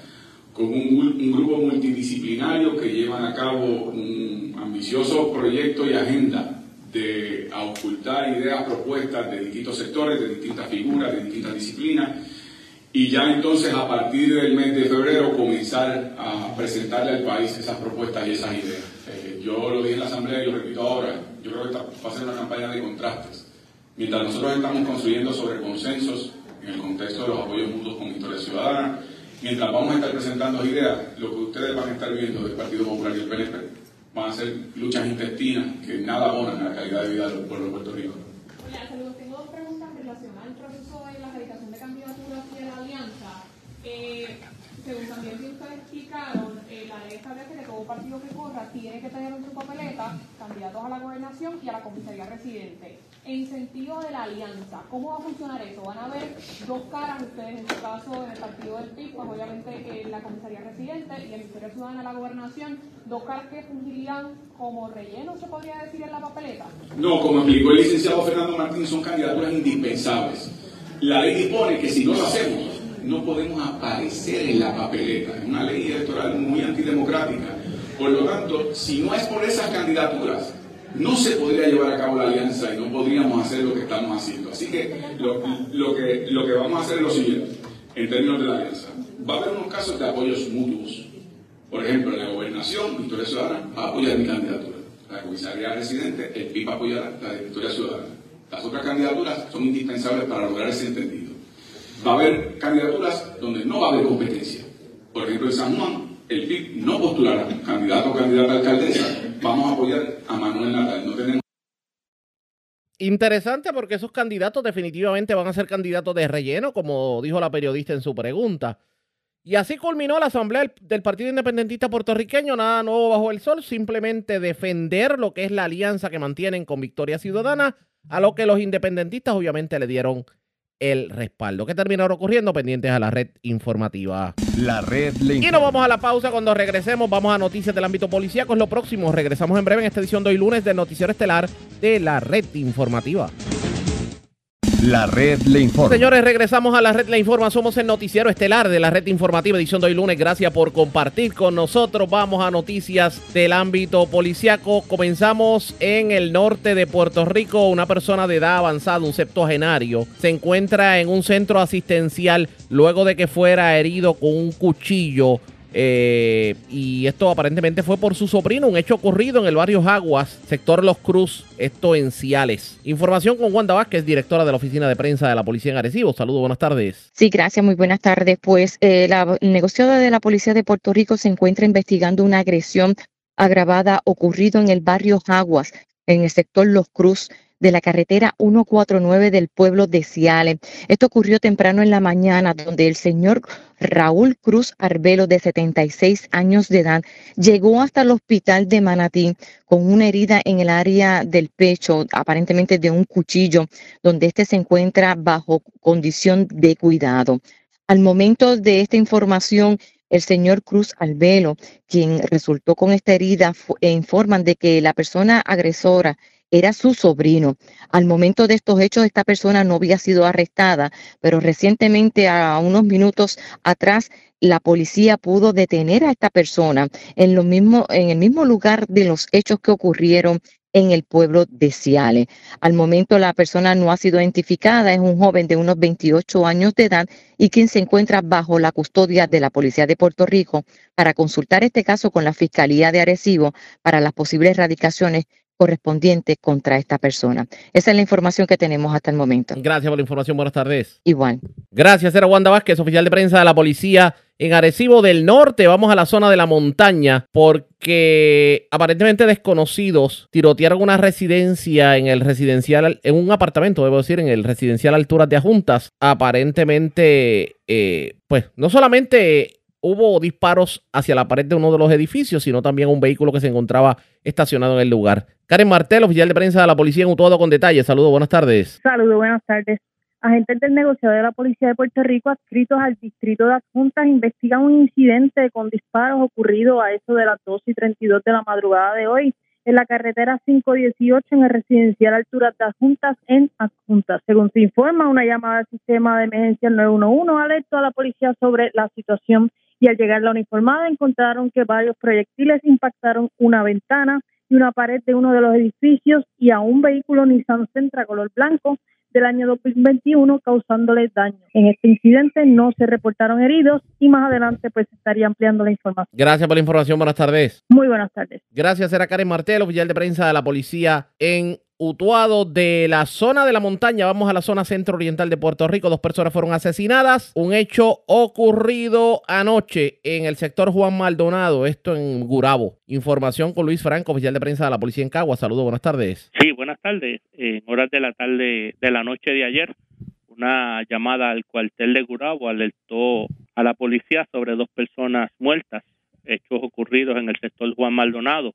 con un, grupo multidisciplinario que llevan a cabo un ambicioso proyecto y agenda de ocultar ideas, propuestas de distintos sectores, de distintas figuras, de distintas disciplinas, y ya entonces a partir del mes de febrero comenzar a presentarle al país esas propuestas y esas ideas. Eh, yo lo dije en la Asamblea y lo repito ahora, yo creo que va a ser una campaña de contrastes Mientras nosotros estamos construyendo sobre consensos en el contexto de los apoyos mutuos con Victoria Ciudadana, mientras vamos a estar presentando ideas, lo que ustedes van a estar viendo del Partido Popular y el PNP van a ser luchas intestinas que nada abonan a la calidad de vida del pueblo de Puerto Rico. saludos. Tengo dos preguntas relacionadas al proceso de la erradicación de candidaturas y de la alianza. Según también si ustedes explicaron, la ley establece que todo partido que corra tiene que tener en su papeleta candidatos a la gobernación y a la comisaría residente en sentido de la alianza. ¿Cómo va a funcionar eso? ¿Van a haber dos caras ustedes, en su caso, en el partido del PIB, pues obviamente en la comisaría residente y en Victoria Ciudadana la gobernación, dos caras que fungirían como relleno, se podría decir, en la papeleta? No, como explicó el licenciado Fernando Martín, son candidaturas indispensables. La ley dispone que si no lo hacemos, no podemos aparecer en la papeleta. Es una ley electoral muy antidemocrática. Por lo tanto, si no es por esas candidaturas, no se podría llevar a cabo la alianza y no podríamos hacer lo que estamos haciendo. Así que lo, que lo que vamos a hacer es lo siguiente, en términos de la alianza. Va a haber unos casos de apoyos mutuos Por ejemplo, la gobernación, Victoria Ciudadana va a apoyar mi candidatura. La comisaría residente, el PIB apoyará la de Victoria Ciudadana. Las otras candidaturas son indispensables para lograr ese entendido. Va a haber candidaturas donde no va a haber competencia. Por ejemplo, en San Juan, el PIB no postulará candidato o candidata a alcaldesa. Vamos a apoyar a Manuel Natal. No tenemos Interesante porque esos candidatos definitivamente van a ser candidatos de relleno, como dijo la periodista en su pregunta. Y así culminó la asamblea del Partido Independentista Puertorriqueño, nada nuevo bajo el sol, simplemente defender lo que es la alianza que mantienen con Victoria Ciudadana, a lo que los independentistas obviamente le dieron el respaldo. ¿Qué terminará ocurriendo? Pendientes a la red informativa. La red Y nos vamos a la pausa. Cuando regresemos, vamos a noticias del ámbito policíaco. Es lo próximo. Regresamos en breve en esta edición de hoy lunes del Noticiero Estelar de la red informativa. La red le informa. Señores, regresamos a la red le informa. Somos el noticiero estelar de la red informativa edición de hoy lunes. Gracias por compartir con nosotros. Vamos a noticias del ámbito policiaco. Comenzamos en el norte de Puerto Rico. Una persona de edad avanzada, un septuagenario, se encuentra en un centro asistencial luego de que fuera herido con un cuchillo eh, y esto aparentemente fue por su sobrino, un hecho ocurrido en el barrio Jaguas, sector Los Cruz, esto en Ciales. Información con Wanda Vázquez, directora de la oficina de prensa de la policía en Arecibo. Saludos, buenas tardes. Sí, gracias, muy buenas tardes. Pues eh, la negociada de la policía de Puerto Rico se encuentra investigando una agresión agravada ocurrido en el barrio Jaguas, en el sector Los Cruz de la carretera 149 del pueblo de Ciales. Esto ocurrió temprano en la mañana, donde el señor Raúl Cruz Arbelo, de 76 años de edad, llegó hasta el hospital de Manatí con una herida en el área del pecho, aparentemente de un cuchillo, donde este se encuentra bajo condición de cuidado. Al momento de esta información, el señor Cruz Arbelo, quien resultó con esta herida, informan de que la persona agresora era su sobrino. Al momento de estos hechos, esta persona no había sido arrestada, pero recientemente, a unos minutos atrás, la policía pudo detener a esta persona en, lo mismo, en el mismo lugar de los hechos que ocurrieron en el pueblo de Ciales. Al momento la persona no ha sido identificada, es un joven de unos 28 años de edad y quien se encuentra bajo la custodia de la Policía de Puerto Rico para consultar este caso con la Fiscalía de Arecibo para las posibles erradicaciones correspondiente contra esta persona. Esa es la información que tenemos hasta el momento. Gracias por la información. Buenas tardes. Igual. Gracias, era Wanda Vázquez, oficial de prensa de la policía en Arecibo del Norte. Vamos a la zona de la montaña porque aparentemente desconocidos tirotearon una residencia en el residencial, en un apartamento, debo decir, en el residencial Alturas de Ajuntas. Aparentemente, eh, pues no solamente hubo disparos hacia la pared de uno de los edificios, sino también un vehículo que se encontraba estacionado en el lugar. Karen Martel, oficial de prensa de la policía en Utuado con detalles. Saludos, buenas tardes. Saludos, buenas tardes. Agentes del negociador de la Policía de Puerto Rico adscritos al distrito de Adjuntas investigan un incidente con disparos ocurrido a eso de las 2 y 32 de la madrugada de hoy en la carretera 518 en el residencial Altura de Adjuntas en Adjuntas. Según se informa, una llamada al sistema de emergencia 911 alertó a la policía sobre la situación y al llegar la uniformada encontraron que varios proyectiles impactaron una ventana y una pared de uno de los edificios y a un vehículo Nissan Sentra color blanco del año 2021 causándoles daño. En este incidente no se reportaron heridos y más adelante pues estaría ampliando la información. Gracias por la información, buenas tardes. Muy buenas tardes. Gracias, era Karen Martel, oficial de prensa de la policía en Utuado de la zona de la montaña. Vamos a la zona centro-oriental de Puerto Rico. Dos personas fueron asesinadas. Un hecho ocurrido anoche en el sector Juan Maldonado, esto en Gurabo. Información con Luis Franco, oficial de prensa de la policía en Cagua. Saludos, buenas tardes. Sí, buenas tardes. En horas de la tarde de la noche de ayer, una llamada al cuartel de Gurabo alertó a la policía sobre dos personas muertas, hechos ocurridos en el sector Juan Maldonado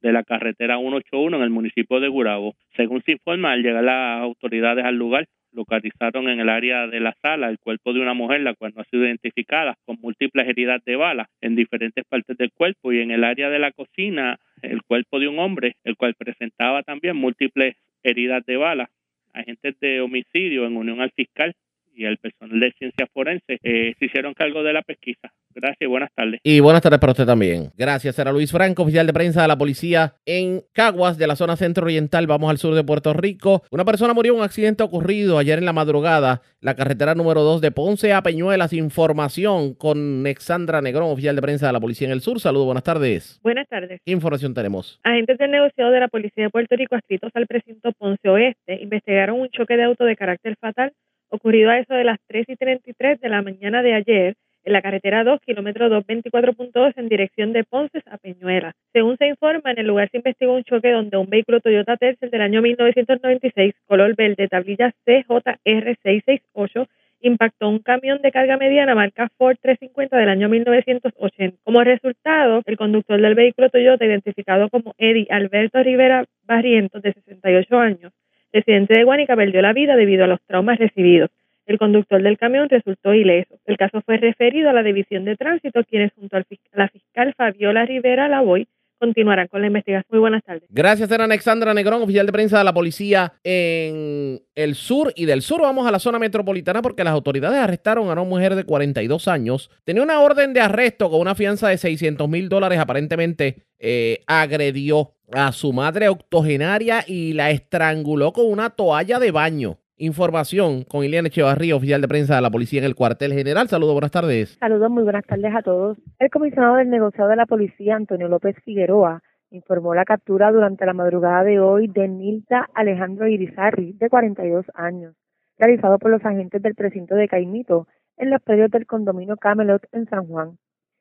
de la carretera 181 en el municipio de Gurabo. Según se informa, al llegar las autoridades al lugar, localizaron en el área de la sala el cuerpo de una mujer, la cual no ha sido identificada, con múltiples heridas de bala en diferentes partes del cuerpo, y en el área de la cocina el cuerpo de un hombre, el cual presentaba también múltiples heridas de bala. Agentes de homicidio, en unión al fiscal y el personal de ciencias forenses eh, se hicieron cargo de la pesquisa. Gracias y buenas tardes. Y buenas tardes para usted también. Gracias. Era Luis Franco, oficial de prensa de la policía en Caguas, de la zona centro-oriental. Vamos al sur de Puerto Rico. Una persona murió en un accidente ocurrido ayer en la madrugada, la carretera número 2 de Ponce a Peñuelas. Información con Alexandra Negrón, oficial de prensa de la policía en el sur. Saludos, buenas tardes. Buenas tardes. ¿Qué información tenemos? Agentes del negociado de la policía de Puerto Rico adscritos al precinto Ponce Oeste investigaron un choque de auto de carácter fatal ocurrido a eso de las 3 y 33 de la mañana de ayer en la carretera 2, kilómetro 224.2 en dirección de Ponce a Peñuela. Según se informa, en el lugar se investigó un choque donde un vehículo Toyota Tercel del año 1996, color verde, tablilla CJR668, impactó un camión de carga mediana marca Ford 350 del año 1980. Como resultado, el conductor del vehículo Toyota, identificado como Eddie Alberto Rivera Barrientos, de 68 años, residente de Guanica, perdió la vida debido a los traumas recibidos. El conductor del camión resultó ileso. El caso fue referido a la División de Tránsito, quienes junto a la fiscal Fabiola Rivera Lavoy continuarán con la investigación. Muy buenas tardes. Gracias, era Alexandra Negrón, oficial de prensa de la policía en el sur. Y del sur vamos a la zona metropolitana porque las autoridades arrestaron a una mujer de 42 años. Tenía una orden de arresto con una fianza de 600 mil dólares. Aparentemente eh, agredió a su madre octogenaria y la estranguló con una toalla de baño. Información con Ileana Echevarría, oficial de prensa de la policía en el cuartel general. Saludos, buenas tardes. Saludos, muy buenas tardes a todos. El comisionado del negociado de la policía, Antonio López Figueroa, informó la captura durante la madrugada de hoy de Nilda Alejandro Irizarri, de 42 años, realizado por los agentes del precinto de Caimito en los predios del condominio Camelot en San Juan.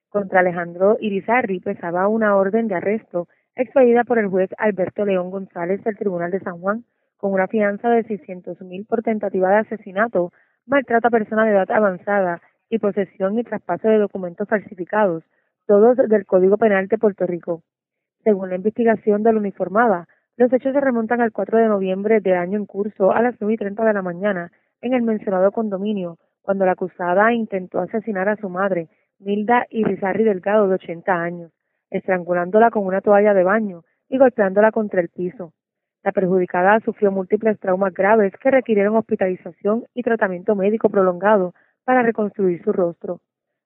Contra Alejandro Irizarri pesaba una orden de arresto expedida por el juez Alberto León González del Tribunal de San Juan con una fianza de 600 mil por tentativa de asesinato, maltrato a persona de edad avanzada y posesión y traspaso de documentos falsificados, todos del Código Penal de Puerto Rico. Según la investigación de la uniformada, los hechos se remontan al 4 de noviembre del año en curso a las 9 y 30 de la mañana en el mencionado condominio, cuando la acusada intentó asesinar a su madre, Milda Irizarri Delgado, de 80 años, estrangulándola con una toalla de baño y golpeándola contra el piso. La perjudicada sufrió múltiples traumas graves que requirieron hospitalización y tratamiento médico prolongado para reconstruir su rostro.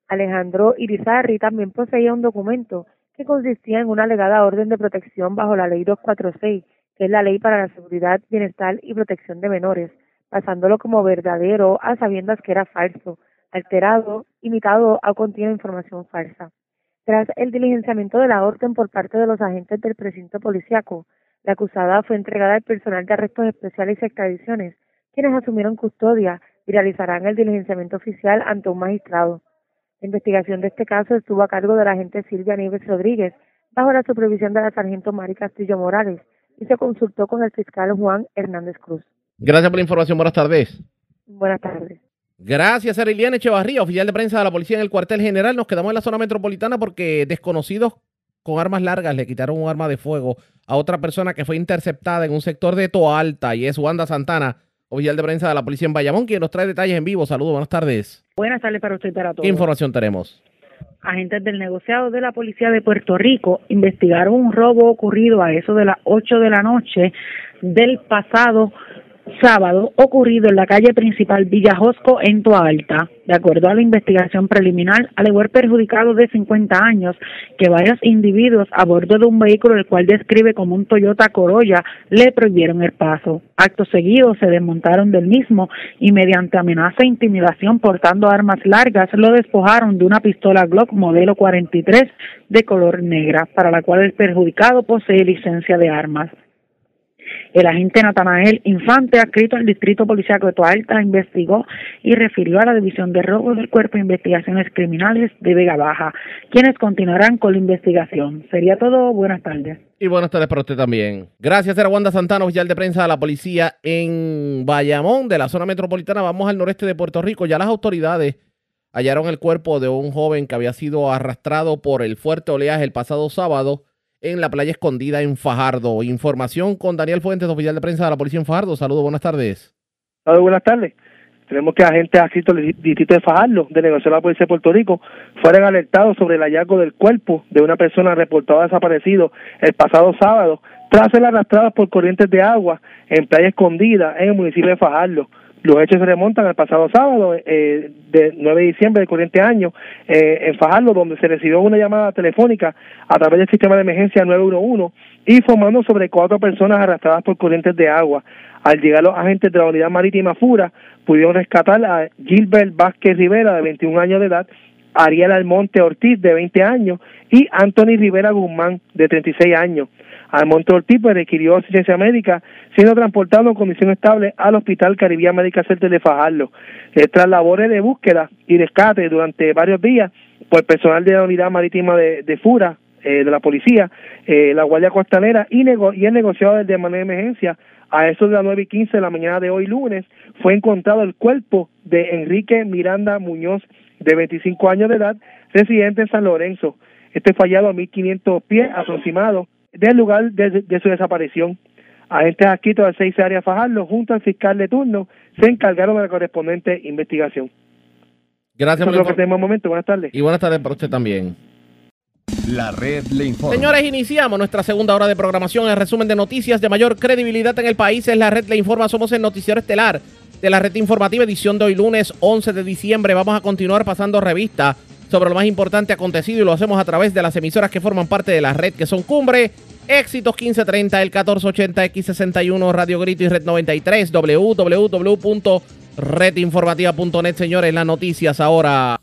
Alejandro Irizarri también poseía un documento que consistía en una alegada orden de protección bajo la Ley 246, que es la Ley para la Seguridad, Bienestar y Protección de Menores, pasándolo como verdadero a sabiendas que era falso, alterado, imitado o contiene información falsa. Tras el diligenciamiento de la orden por parte de los agentes del precinto policiaco, la acusada fue entregada al personal de arrestos especiales y extradiciones, quienes asumieron custodia y realizarán el diligenciamiento oficial ante un magistrado. La investigación de este caso estuvo a cargo de la agente Silvia Nieves Rodríguez, bajo la supervisión de la sargento Mari Castillo Morales, y se consultó con el fiscal Juan Hernández Cruz. Gracias por la información. Buenas tardes. Buenas tardes. Gracias, Eriliana Echevarría, oficial de prensa de la policía en el cuartel general. Nos quedamos en la zona metropolitana porque desconocidos con armas largas le quitaron un arma de fuego a otra persona que fue interceptada en un sector de Toalta y es Wanda Santana, oficial de prensa de la policía en Bayamón, quien nos trae detalles en vivo. Saludos, buenas tardes. Buenas tardes para usted y para todos. ¿Qué información tenemos? Agentes del negociado de la policía de Puerto Rico investigaron un robo ocurrido a eso de las 8 de la noche del pasado sábado ocurrido en la calle principal Villa Josco en Toalta. De acuerdo a la investigación preliminar, alegó el perjudicado de 50 años que varios individuos a bordo de un vehículo el cual describe como un Toyota Corolla le prohibieron el paso. Acto seguido se desmontaron del mismo y mediante amenaza e intimidación portando armas largas lo despojaron de una pistola Glock modelo 43 de color negra para la cual el perjudicado posee licencia de armas. El agente Natanael Infante, adscrito al Distrito Policial de Toalta, investigó y refirió a la División de Robo del Cuerpo de Investigaciones Criminales de Vega Baja, quienes continuarán con la investigación. Sería todo. Buenas tardes. Y buenas tardes para usted también. Gracias, era Wanda Santana, oficial de prensa de la policía en Bayamón, de la zona metropolitana. Vamos al noreste de Puerto Rico. Ya las autoridades hallaron el cuerpo de un joven que había sido arrastrado por el fuerte oleaje el pasado sábado en la playa escondida en Fajardo. Información con Daniel Fuentes, oficial de prensa de la policía en Fajardo. Saludos, buenas tardes. Saludos, buenas tardes. Tenemos que agentes asisto del distrito de Fajardo, de negociación de la policía de Puerto Rico, fueron alertados sobre el hallazgo del cuerpo de una persona reportada desaparecido el pasado sábado, tras ser arrastrada por corrientes de agua en playa escondida en el municipio de Fajardo. Los hechos se remontan al pasado sábado, eh, de 9 de diciembre del corriente año, eh, en Fajardo, donde se recibió una llamada telefónica a través del sistema de emergencia 911 informando sobre cuatro personas arrastradas por corrientes de agua. Al llegar los agentes de la Unidad Marítima Fura, pudieron rescatar a Gilbert Vázquez Rivera, de 21 años de edad, Ariel Almonte Ortiz, de 20 años, y Anthony Rivera Guzmán, de 36 años. Almonte pues, requirió asistencia médica, siendo transportado en condición estable al Hospital Caribbean Medical Center de Fajardo. Tras labores de búsqueda y rescate durante varios días, pues personal de la Unidad Marítima de, Fura, eh, de la Policía, eh, la Guardia Costanera y, y el negociador de manera de emergencia, a eso de las nueve y quince de la mañana de hoy lunes, fue encontrado el cuerpo de Enrique Miranda Muñoz, de 25 años de edad, residente en San Lorenzo. Este fallado a 1.500 pies aproximado del lugar de, su desaparición. Agentes adscritos de seis áreas Fajardo, junto al fiscal de turno, se encargaron de la correspondiente investigación. Gracias por lo que tenemos momento. Buenas tardes. Y buenas tardes para usted también. La red le informa. Señores, iniciamos nuestra segunda hora de programación. El resumen de noticias de mayor credibilidad en el país es La red le informa. Somos el noticiero estelar de la red informativa, edición de hoy lunes 11 de diciembre. Vamos a continuar pasando revista sobre lo más importante acontecido y lo hacemos a través de las emisoras que forman parte de la red, que son Cumbre, Éxitos 1530, el 1480, X61, Radio Grito y Red 93, www.redinformativa.net. Señores, las noticias ahora.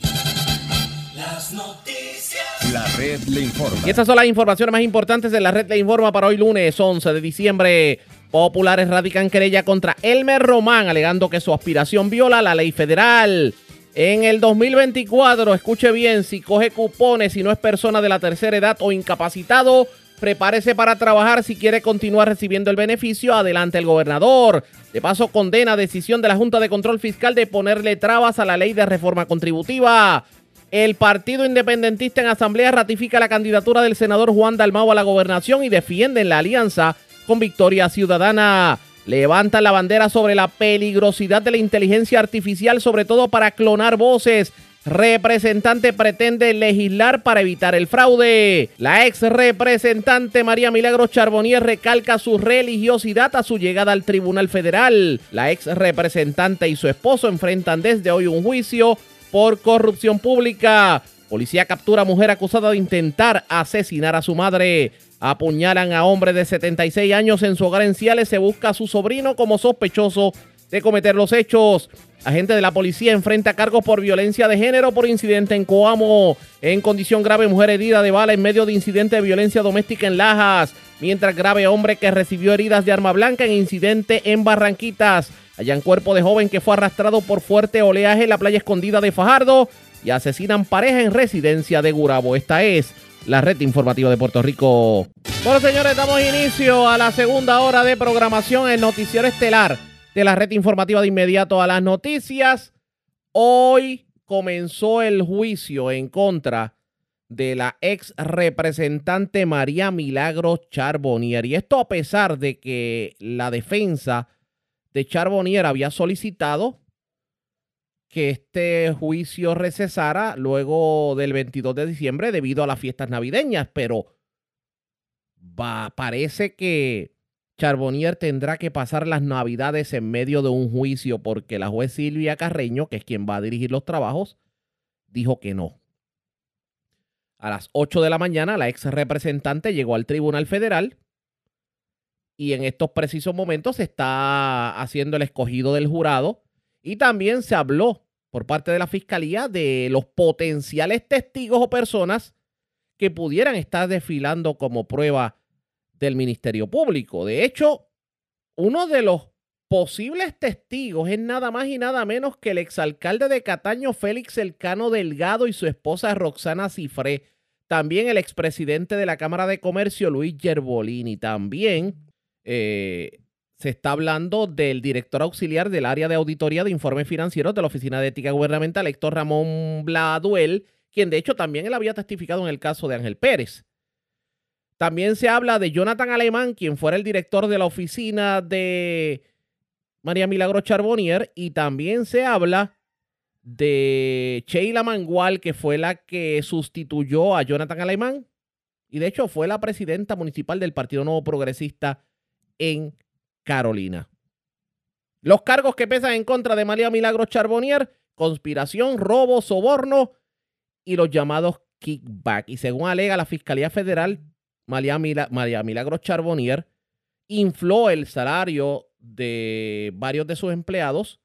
Las noticias. La red le informa. Y estas son las informaciones más importantes de la red le informa para hoy lunes 11 de diciembre. Populares radican querella contra Elmer Román, alegando que su aspiración viola la ley federal. En el 2024, escuche bien, si coge cupones, si no es persona de la tercera edad o incapacitado, prepárese para trabajar si quiere continuar recibiendo el beneficio. Adelante el gobernador. De paso, condena decisión de la Junta de Control Fiscal de ponerle trabas a la ley de reforma contributiva. El Partido Independentista en Asamblea ratifica la candidatura del senador Juan Dalmau a la gobernación y defienden la alianza con Victoria Ciudadana levantan la bandera sobre la peligrosidad de la inteligencia artificial, sobre todo para clonar voces. Representante pretende legislar para evitar el fraude. La ex representante María Milagro Charbonnier recalca su religiosidad a su llegada al Tribunal Federal. La ex representante y su esposo enfrentan desde hoy un juicio por corrupción pública. Policía captura a mujer acusada de intentar asesinar a su madre. Apuñalan a hombre de 76 años en su hogar en Ciales. Se busca a su sobrino como sospechoso de cometer los hechos. Agente de la policía enfrenta cargos por violencia de género por incidente en Coamo. En condición grave, mujer herida de bala en medio de incidente de violencia doméstica en Lajas. Mientras grave hombre que recibió heridas de arma blanca en incidente en Barranquitas. Hallan cuerpo de joven que fue arrastrado por fuerte oleaje en la playa escondida de Fajardo. Y asesinan pareja en residencia de Gurabo. Esta es la red informativa de Puerto Rico. Bueno, señores, damos inicio a la segunda hora de programación, el noticiero estelar de la red informativa de inmediato a las noticias. Hoy comenzó el juicio en contra de la ex representante María Milagro Charbonnier. Y esto a pesar de que la defensa de Charbonnier había solicitado que este juicio recesara luego del 22 de diciembre debido a las fiestas navideñas, pero va, parece que Charbonnier tendrá que pasar las navidades en medio de un juicio porque la juez Silvia Carreño, que es quien va a dirigir los trabajos, dijo que no. A las 8 de la mañana, la ex representante llegó al Tribunal Federal y en estos precisos momentos se está haciendo el escogido del jurado y también se habló por parte de la Fiscalía de los potenciales testigos o personas que pudieran estar desfilando como prueba del Ministerio Público. De hecho, uno de los posibles testigos es nada más y nada menos que el exalcalde de Cataño, Félix Elcano Delgado, y su esposa Roxana Cifré. También el expresidente de la Cámara de Comercio, Luis Gerbolini. También eh, se está hablando del director auxiliar del área de auditoría de informes financieros de la Oficina de Ética Gubernamental, Héctor Ramón Bladuel, quien de hecho también él había testificado en el caso de Ángel Pérez. También se habla de Jonathan Alemán, quien fuera el director de la oficina de María Milagro Charbonnier, y también se habla de Sheila Mangual, que fue la que sustituyó a Jonathan Alemán, y de hecho fue la presidenta municipal del Partido Nuevo Progresista en Carolina. Los cargos que pesan en contra de María Milagros Charbonnier, conspiración, robo, soborno y los llamados kickback. Y según alega la Fiscalía Federal, María, María Milagros Charbonnier infló el salario de varios de sus empleados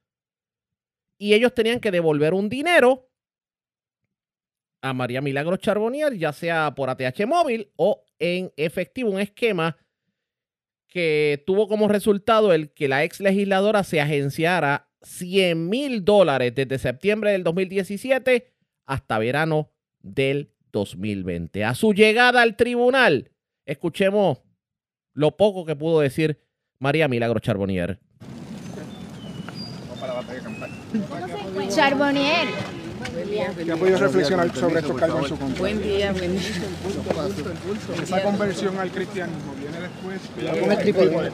y ellos tenían que devolver un dinero a María Milagros Charbonnier, ya sea por ATH móvil o en efectivo, un esquema que tuvo como resultado el que la ex legisladora se agenciara 100 mil dólares desde septiembre del 2017 hasta verano del 2020. A su llegada al tribunal, escuchemos lo poco que pudo decir María Milagro Charbonnier. Charbonnier. ¿Qué ha podido reflexionar sobre estos cargos en su contra? Buen día, buen día. Esa conversión al cristianismo viene después. Con el trípode.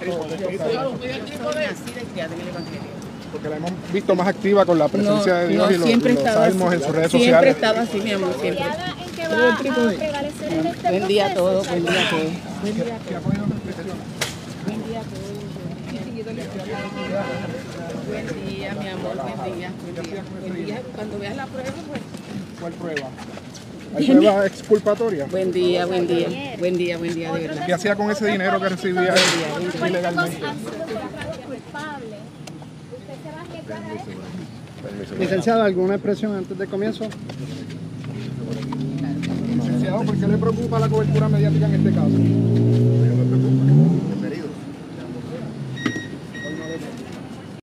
Porque la hemos visto más activa con la presencia de Dios no, y los, siempre salmos así. en sus redes Siempre sociales. estaba así, mi amor, siempre. ¿En qué va a prevalecer en este Buen día a todos, buen día a todos. Buen. Buen día a todos. Buen día, mi amor, buen día. Buen día. Buen día. Cuando veas la prueba, pues. ¿Cuál prueba? ¿Hay prueba exculpatoria? Buen día, buen día. Buen día, buen día, de verdad. ¿Qué hacía con ese dinero que recibía ilegalmente? Licenciada, ¿alguna expresión antes de comienzo? Licenciado, ¿por qué le preocupa la cobertura mediática en este caso?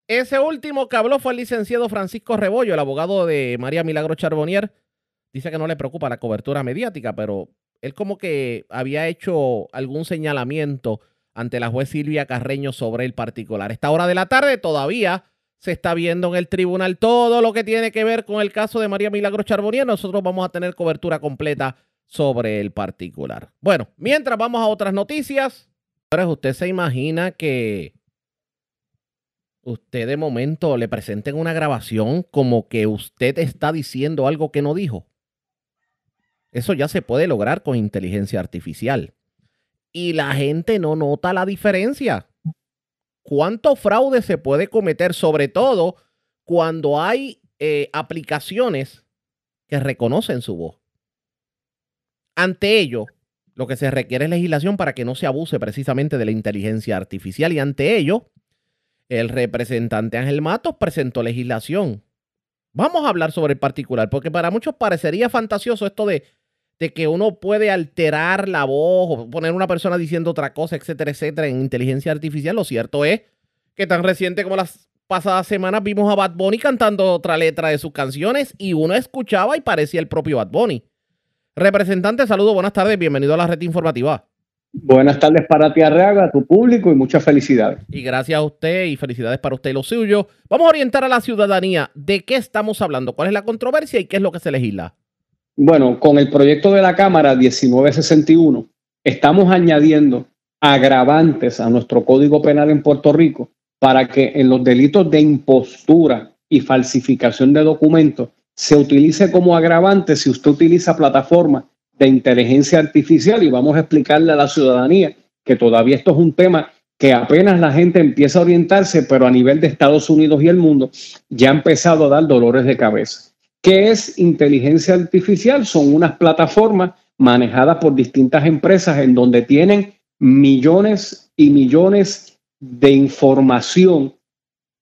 Ese último que habló fue el licenciado Francisco Rebollo, el abogado de María Milagro Charbonnier. Dice que no le preocupa la cobertura mediática, pero él como que había hecho algún señalamiento ante la juez Silvia Carreño sobre el particular. Esta hora de la tarde todavía se está viendo en el tribunal todo lo que tiene que ver con el caso de María Milagro Charbonnier. Nosotros vamos a tener cobertura completa sobre el particular. Bueno, mientras vamos a otras noticias, usted se imagina que usted de momento le presenten una grabación como que usted está diciendo algo que no dijo. Eso ya se puede lograr con inteligencia artificial. Y la gente no nota la diferencia. ¿Cuánto fraude se puede cometer? Sobre todo cuando hay eh, aplicaciones que reconocen su voz. Ante ello, lo que se requiere es legislación para que no se abuse precisamente de la inteligencia artificial. Y ante ello, el representante Ángel Matos presentó legislación. Vamos a hablar sobre el particular, porque para muchos parecería fantasioso esto de, de que uno puede alterar la voz o poner una persona diciendo otra cosa, etcétera, etcétera, en inteligencia artificial. Lo cierto es que tan reciente como las pasadas semanas vimos a Bad Bunny cantando otra letra de sus canciones y uno escuchaba y parecía el propio Bad Bunny. Representante, saludo, buenas tardes, bienvenido a la red informativa. Buenas tardes para ti, Arreaga, a tu público y muchas felicidades. Y gracias a usted y felicidades para usted y lo suyo. Vamos a orientar a la ciudadanía de qué estamos hablando, cuál es la controversia y qué es lo que se legisla. Bueno, con el proyecto de la Cámara 1961, estamos añadiendo agravantes a nuestro Código Penal en Puerto Rico para que en los delitos de impostura y falsificación de documentos se utilice como agravante si usted utiliza plataformas de inteligencia artificial y vamos a explicarle a la ciudadanía que todavía esto es un tema que apenas la gente empieza a orientarse, pero a nivel de Estados Unidos y el mundo ya ha empezado a dar dolores de cabeza. ¿Qué es inteligencia artificial? Son unas plataformas manejadas por distintas empresas en donde tienen millones y millones de información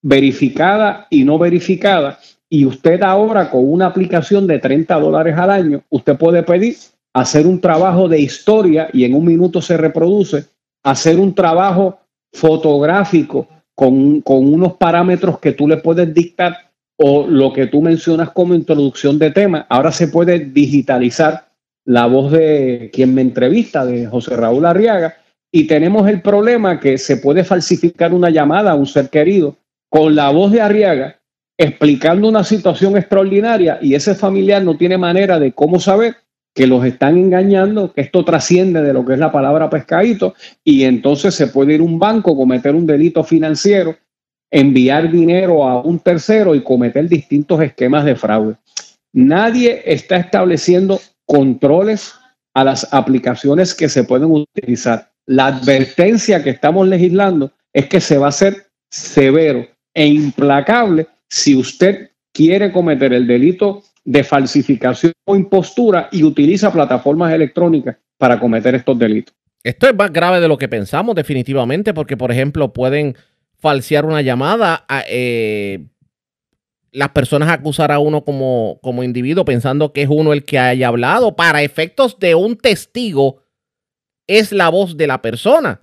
verificada y no verificada. Y usted ahora con una aplicación de 30 dólares al año, usted puede pedir hacer un trabajo de historia y en un minuto se reproduce, hacer un trabajo fotográfico con, con unos parámetros que tú le puedes dictar o lo que tú mencionas como introducción de tema. Ahora se puede digitalizar la voz de quien me entrevista, de José Raúl Arriaga, y tenemos el problema que se puede falsificar una llamada a un ser querido con la voz de Arriaga explicando una situación extraordinaria y ese familiar no tiene manera de cómo saber que los están engañando, que esto trasciende de lo que es la palabra pescadito y entonces se puede ir un banco, cometer un delito financiero, enviar dinero a un tercero y cometer distintos esquemas de fraude. Nadie está estableciendo controles a las aplicaciones que se pueden utilizar. La advertencia que estamos legislando es que se va a hacer severo e implacable si usted quiere cometer el delito de falsificación o impostura y utiliza plataformas electrónicas para cometer estos delitos. Esto es más grave de lo que pensamos definitivamente porque, por ejemplo, pueden falsear una llamada, a, eh, las personas acusar a uno como, como individuo pensando que es uno el que haya hablado. Para efectos de un testigo, es la voz de la persona.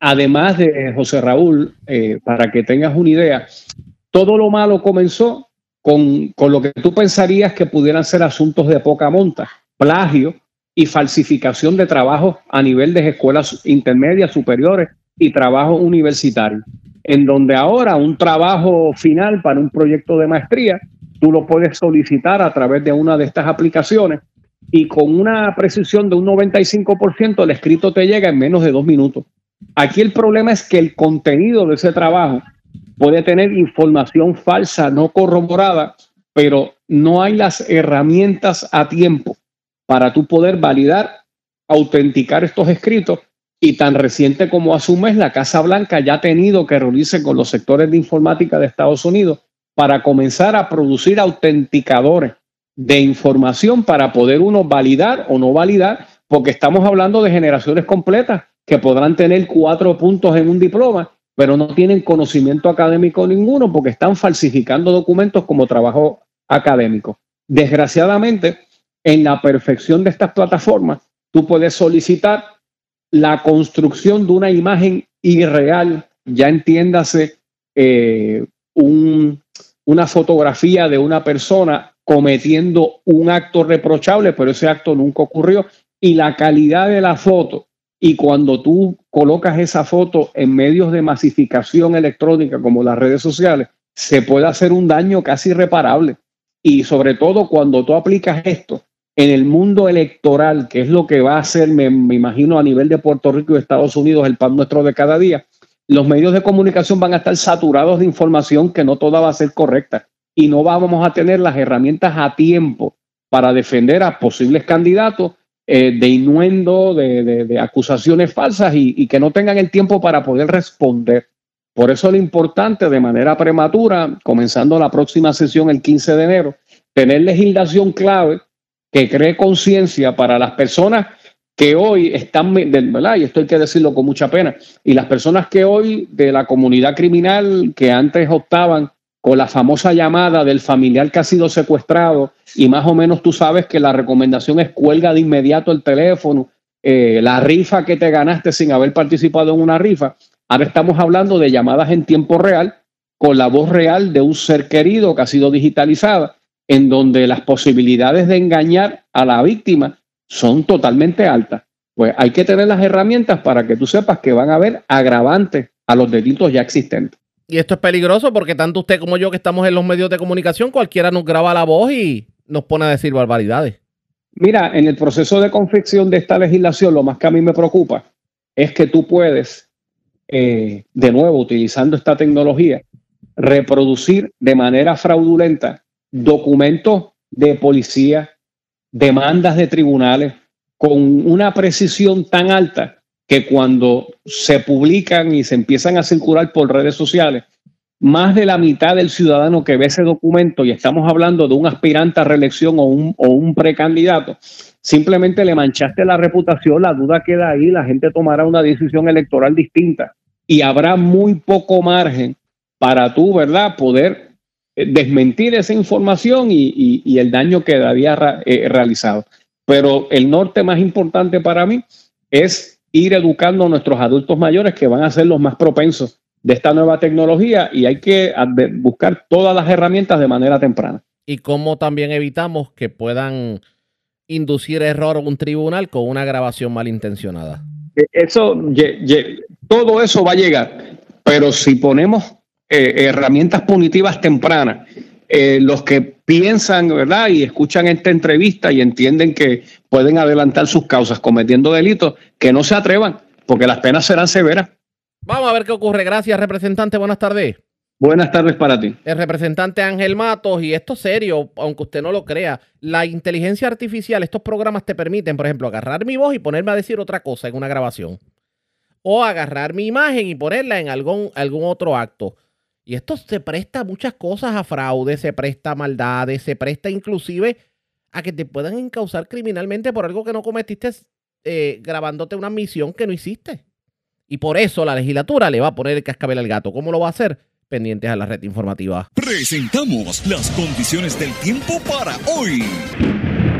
Además de José Raúl, eh, para que tengas una idea, todo lo malo comenzó con, con, lo que tú pensarías que pudieran ser asuntos de poca monta, plagio y falsificación de trabajos a nivel de escuelas intermedias, superiores y trabajo universitario, en donde ahora un trabajo final para un proyecto de maestría, tú lo puedes solicitar a través de una de estas aplicaciones y con una precisión de un 95% el escrito te llega en menos de dos minutos. Aquí el problema es que el contenido de ese trabajo puede tener información falsa, no corroborada, pero no hay las herramientas a tiempo para tú poder validar, autenticar estos escritos. Y tan reciente como hace un mes, la Casa Blanca ya ha tenido que reunirse con los sectores de informática de Estados Unidos para comenzar a producir autenticadores de información para poder uno validar o no validar, porque estamos hablando de generaciones completas que podrán tener cuatro puntos en un diploma, pero no tienen conocimiento académico ninguno porque están falsificando documentos como trabajo académico. Desgraciadamente, en la perfección de estas plataformas, tú puedes solicitar la construcción de una imagen irreal, ya entiéndase eh, un, una fotografía de una persona cometiendo un acto reprochable, pero ese acto nunca ocurrió, y la calidad de la foto, y cuando tú colocas esa foto en medios de masificación electrónica como las redes sociales, se puede hacer un daño casi irreparable. Y sobre todo cuando tú aplicas esto en el mundo electoral, que es lo que va a hacer, me, imagino, a nivel de Puerto Rico y Estados Unidos, el pan nuestro de cada día, los medios de comunicación van a estar saturados de información que no toda va a ser correcta y no vamos a tener las herramientas a tiempo para defender a posibles candidatos eh, de innuendo, de, acusaciones falsas y, y que no tengan el tiempo para poder responder. Por eso lo importante de manera prematura, comenzando la próxima sesión el 15 de enero, tener legislación clave que cree conciencia para las personas que hoy están, ¿verdad? Y esto hay que decirlo con mucha pena, y las personas que hoy de la comunidad criminal que antes optaban con la famosa llamada del familiar que ha sido secuestrado y más o menos tú sabes que la recomendación es cuelga de inmediato el teléfono, eh, la rifa que te ganaste sin haber participado en una rifa. Ahora estamos hablando de llamadas en tiempo real con la voz real de un ser querido que ha sido digitalizada en donde las posibilidades de engañar a la víctima son totalmente altas. Pues hay que tener las herramientas para que tú sepas que van a haber agravantes a los delitos ya existentes. Y esto es peligroso porque tanto usted como yo que estamos en los medios de comunicación, cualquiera nos graba la voz y nos pone a decir barbaridades. Mira, en el proceso de confección de esta legislación, lo más que a mí me preocupa es que tú puedes, eh, de nuevo, utilizando esta tecnología, reproducir de manera fraudulenta documentos de policía, demandas de tribunales, con una precisión tan alta que cuando se publican y se empiezan a circular por redes sociales, más de la mitad del ciudadano que ve ese documento, y estamos hablando de un aspirante a reelección o un, o un precandidato, simplemente le manchaste la reputación, la duda queda ahí, la gente tomará una decisión electoral distinta y habrá muy poco margen para tú, ¿verdad?, poder eh, desmentir esa información y, el daño que había eh, realizado. Pero el norte más importante para mí es ir educando a nuestros adultos mayores que van a ser los más propensos de esta nueva tecnología y hay que buscar todas las herramientas de manera temprana. Y cómo también evitamos que puedan inducir error a un tribunal con una grabación malintencionada. Eh, eso, todo eso va a llegar, pero si ponemos eh, herramientas punitivas tempranas. Eh, los que piensan, ¿verdad? Y escuchan esta entrevista y entienden que pueden adelantar sus causas cometiendo delitos, que no se atrevan, porque las penas serán severas. Vamos a ver qué ocurre. Gracias, representante. Buenas tardes. Buenas tardes para ti. El representante Ángel Matos, y esto es serio, aunque usted no lo crea, la inteligencia artificial, estos programas te permiten, por ejemplo, agarrar mi voz y ponerme a decir otra cosa en una grabación. O agarrar mi imagen y ponerla en algún, algún otro acto. Y esto se presta a muchas cosas, a fraude, se presta a maldades, se presta inclusive a que te puedan encauzar criminalmente por algo que no cometiste eh, grabándote una misión que no hiciste. Y por eso la legislatura le va a poner el cascabel al gato. ¿Cómo lo va a hacer? Pendientes a la red informativa. Presentamos las condiciones del tiempo para hoy.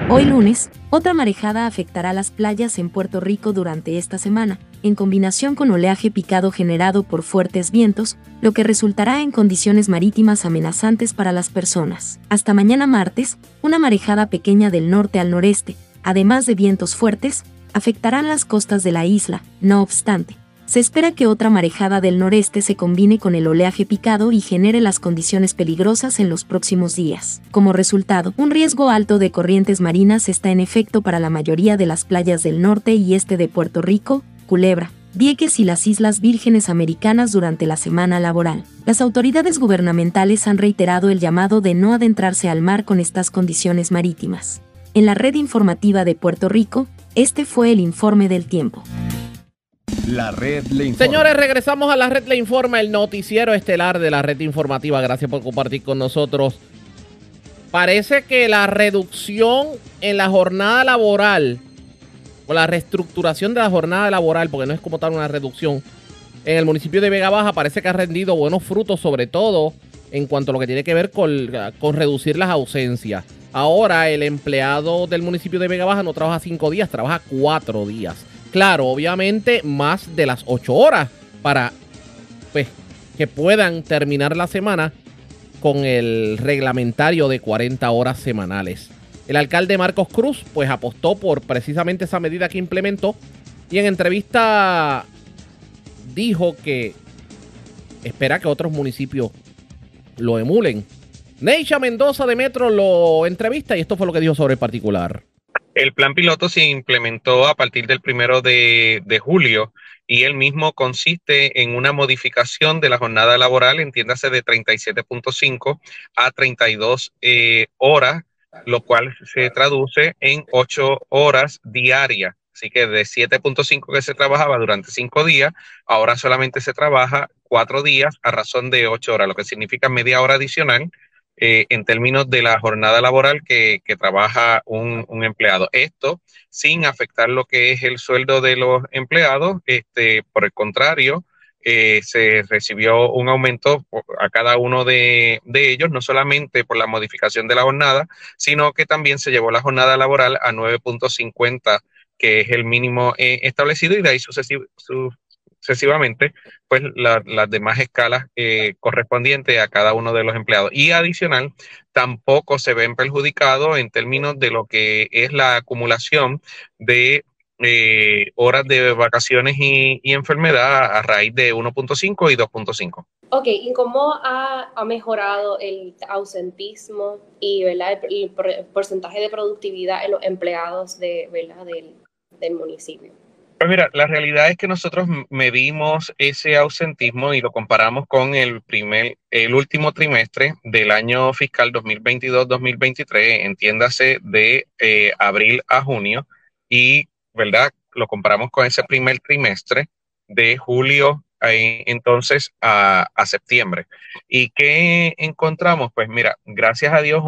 Hoy lunes, otra marejada afectará las playas en Puerto Rico durante esta semana, en combinación con oleaje picado generado por fuertes vientos, lo que resultará en condiciones marítimas amenazantes para las personas. Hasta mañana martes, una marejada pequeña del norte al noreste, además de vientos fuertes, afectarán las costas de la isla. No obstante, se espera que otra marejada del noreste se combine con el oleaje picado y genere las condiciones peligrosas en los próximos días. Como resultado, un riesgo alto de corrientes marinas está en efecto para la mayoría de las playas del norte y este de Puerto Rico, Culebra, Vieques y las Islas Vírgenes Americanas durante la semana laboral. Las autoridades gubernamentales han reiterado el llamado de no adentrarse al mar con estas condiciones marítimas. En la red informativa de Puerto Rico, este fue el informe del tiempo. La red le informa. Señores, regresamos a la red le informa, el noticiero estelar de la red informativa. Gracias por compartir con nosotros. Parece que la reducción en la jornada laboral o la reestructuración de la jornada laboral, porque no es como tal una reducción, en el municipio de Vega Baja parece que ha rendido buenos frutos, sobre todo en cuanto a lo que tiene que ver con, con reducir las ausencias. Ahora el empleado del municipio de Vega Baja no trabaja cinco días, trabaja cuatro días. Claro, obviamente más de las 8 horas para pues, que puedan terminar la semana con el reglamentario de 40 horas semanales. El alcalde Marcos Cruz pues apostó por precisamente esa medida que implementó y en entrevista dijo que espera que otros municipios lo emulen. Neisha Mendoza de Metro lo entrevista y esto fue lo que dijo sobre el particular. El plan piloto se implementó a partir del primero de, julio y el mismo consiste en una modificación de la jornada laboral, entiéndase de 37.5 a 32 eh, horas, lo cual se traduce en 8 horas diarias. Así que de 7.5 que se trabajaba durante 5 días, ahora solamente se trabaja 4 días a razón de 8 horas, lo que significa media hora adicional eh, en términos de la jornada laboral que, trabaja un, empleado. Esto sin afectar lo que es el sueldo de los empleados, este, por el contrario, eh, se recibió un aumento a cada uno de, ellos, no solamente por la modificación de la jornada, sino que también se llevó la jornada laboral a 9.50 que es el mínimo eh, establecido y de ahí sucesivamente, pues las demás escalas eh, correspondientes a cada uno de los empleados. Y adicional, tampoco se ven perjudicados en términos de lo que es la acumulación de eh, horas de vacaciones y, enfermedad a raíz de 1.5 y 2.5. Ok, ¿y cómo ha, mejorado el ausentismo y ¿verdad? El, porcentaje de productividad en los empleados de, ¿verdad? Del, del municipio? Pues mira, la realidad es que nosotros medimos ese ausentismo y lo comparamos con el primer, el último trimestre del año fiscal 2022-2023, entiéndase de eh, abril a junio, y verdad, lo comparamos con ese primer trimestre de julio entonces a, a septiembre. ¿Y qué encontramos? Pues mira, gracias a Dios,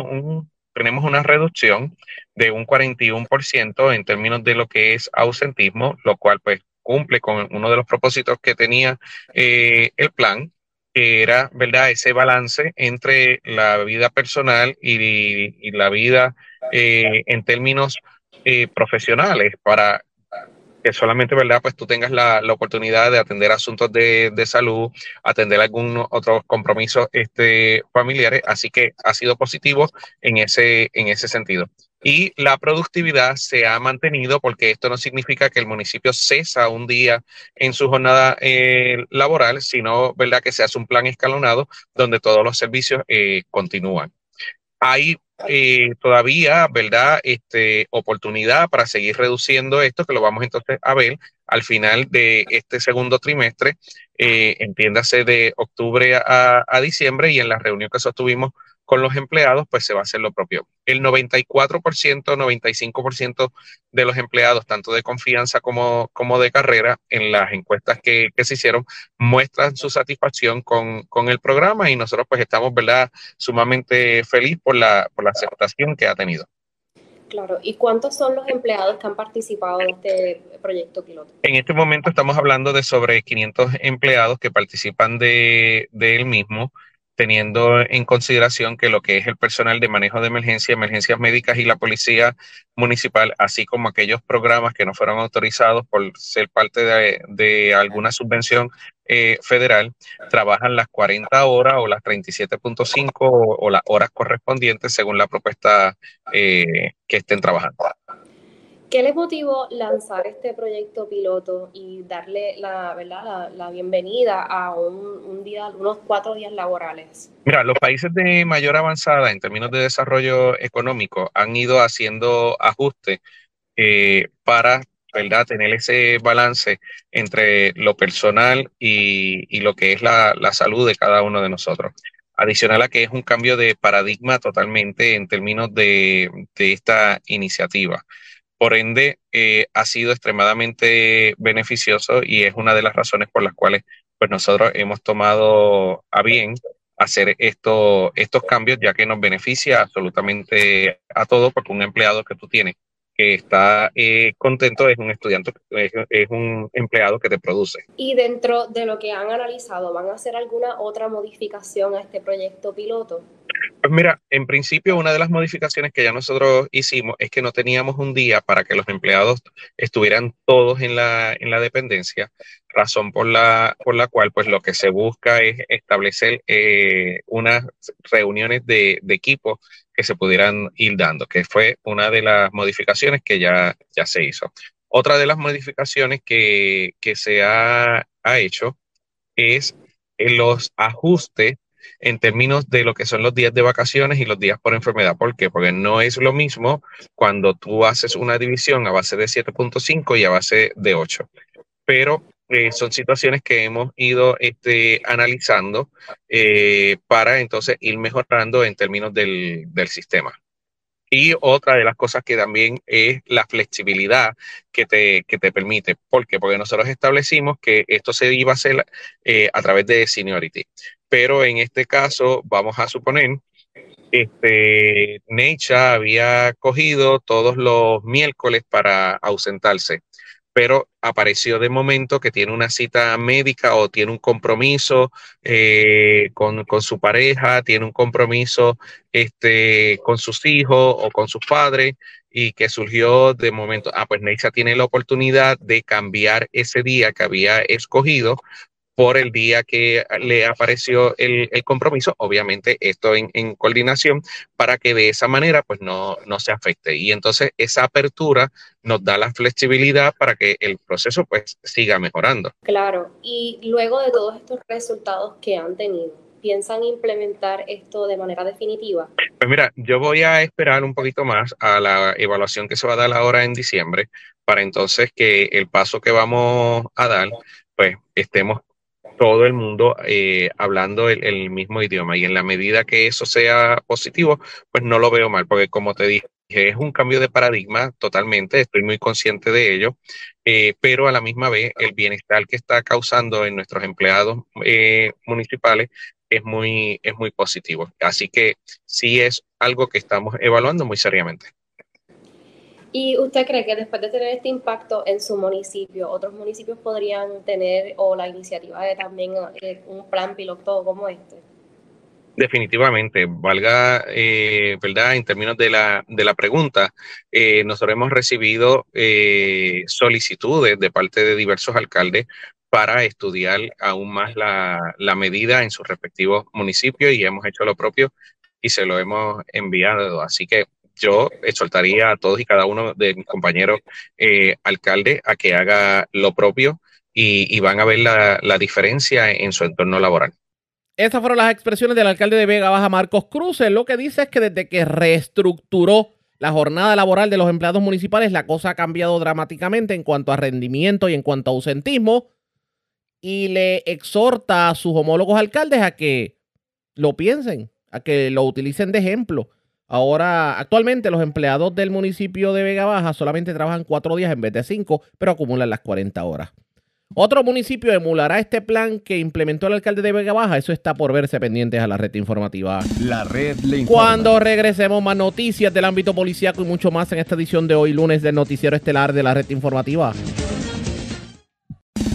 tenemos una reducción de un 41% en términos de lo que es ausentismo, lo cual pues cumple con uno de los propósitos que tenía eh, el plan, que era, ¿verdad?, ese balance entre la vida personal y, la vida eh, en términos eh, profesionales para que solamente, ¿verdad? Pues tú tengas la, oportunidad de atender asuntos de, salud, atender algunos otros compromisos este, familiares, así que ha sido positivo en ese, en ese sentido. Y la productividad se ha mantenido porque esto no significa que el municipio cesa un día en su jornada eh, laboral, sino, ¿verdad? Que se hace un plan escalonado donde todos los servicios eh, continúan. Hay eh, todavía, ¿verdad? Este, oportunidad para seguir reduciendo esto, que lo vamos entonces a ver al final de este segundo trimestre, eh, entiéndase de octubre a, diciembre y en la reunión que sostuvimos con los empleados, pues se va a hacer lo propio. El 94%, 95% de los empleados, tanto de confianza como, como de carrera, en las encuestas que, que se hicieron, muestran su satisfacción con, con, el programa y nosotros pues estamos, ¿verdad?, sumamente feliz por la, por la aceptación que ha tenido. Claro, ¿y cuántos son los empleados que han participado de este proyecto piloto? En este momento estamos hablando de sobre 500 empleados que participan de, de él mismo teniendo en consideración que lo que es el personal de manejo de emergencia, emergencias médicas y la policía municipal, así como aquellos programas que no fueron autorizados por ser parte de, alguna subvención eh, federal, trabajan las 40 horas o las 37.5 o, o, las horas correspondientes según la propuesta eh, que estén trabajando. ¿Qué les motivó lanzar este proyecto piloto y darle la, ¿verdad? la, bienvenida a un, día, unos cuatro días laborales? Mira, los países de mayor avanzada en términos de desarrollo económico han ido haciendo ajustes eh, para ¿verdad? tener ese balance entre lo personal y, lo que es la, salud de cada uno de nosotros adicional a que es un cambio de paradigma totalmente en términos de, de esta iniciativa. Por ende, eh, ha sido extremadamente beneficioso y es una de las razones por las cuales pues, nosotros hemos tomado a bien hacer esto, estos cambios, ya que nos beneficia absolutamente a todos, porque un empleado que tú tienes que está eh, contento es un estudiante, es, un empleado que te produce. Y dentro de lo que han analizado, ¿van a hacer alguna otra modificación a este proyecto piloto? Pues mira, en principio una de las modificaciones que ya nosotros hicimos es que no teníamos un día para que los empleados estuvieran todos en la, en la dependencia, razón por la, por la cual pues lo que se busca es establecer eh, unas reuniones de, de equipo que se pudieran ir dando, que fue una de las modificaciones que ya, ya se hizo. Otra de las modificaciones que, que se ha, ha hecho es los ajustes en términos de lo que son los días de vacaciones y los días por enfermedad. ¿Por qué? Porque no es lo mismo cuando tú haces una división a base de 7.5 y a base de 8. Pero eh, son situaciones que hemos ido este, analizando eh, para entonces ir mejorando en términos del, sistema. Y otra de las cosas que también es la flexibilidad que te, que te permite. ¿Por qué? Porque nosotros establecimos que esto se iba a hacer eh, a través de seniority. Pero en este caso, vamos a suponer, este, Necha había cogido todos los miércoles para ausentarse pero apareció de momento que tiene una cita médica o tiene un compromiso eh, con, su pareja, tiene un compromiso este, con sus hijos o con sus padres y que surgió de momento, ah, pues Neisa tiene la oportunidad de cambiar ese día que había escogido por el día que le apareció el, compromiso, obviamente esto en, coordinación, para que de esa manera pues no, no se afecte. Y entonces esa apertura nos da la flexibilidad para que el proceso pues siga mejorando. Claro, y luego de todos estos resultados que han tenido, ¿piensan implementar esto de manera definitiva? Pues mira, yo voy a esperar un poquito más a la evaluación que se va a dar ahora en diciembre, para entonces que el paso que vamos a dar, pues estemos todo el mundo eh, hablando el, mismo idioma. Y en la medida que eso sea positivo, pues no lo veo mal, porque como te dije, es un cambio de paradigma totalmente, estoy muy consciente de ello, eh, pero a la misma vez el bienestar que está causando en nuestros empleados eh, municipales es muy, es muy positivo. Así que sí es algo que estamos evaluando muy seriamente. ¿Y usted cree que después de tener este impacto en su municipio, otros municipios podrían tener o la iniciativa de también eh, un plan piloto como este? Definitivamente, valga, eh, ¿verdad? En términos de la, de la pregunta, eh, nosotros hemos recibido solicitudes de parte de diversos alcaldes para estudiar aún más la, la medida en sus respectivos municipios y hemos hecho lo propio y se lo hemos enviado. Así que yo exhortaría a todos y cada uno de mis compañeros eh, alcaldes a que haga lo propio y, van a ver la, diferencia en su entorno laboral. Estas fueron las expresiones del alcalde de Vega Baja, Marcos Cruz. Lo que dice es que desde que reestructuró la jornada laboral de los empleados municipales, la cosa ha cambiado dramáticamente en cuanto a rendimiento y en cuanto a ausentismo. Y le exhorta a sus homólogos alcaldes a que lo piensen, a que lo utilicen de ejemplo. Ahora, actualmente los empleados del municipio de Vega Baja solamente trabajan cuatro días en vez de cinco, pero acumulan las 40 horas. Otro municipio emulará este plan que implementó el alcalde de Vega Baja. Eso está por verse pendientes a la red informativa. La red le informa. Cuando regresemos, más noticias del ámbito policíaco y mucho más en esta edición de hoy, lunes del Noticiero Estelar de la red informativa.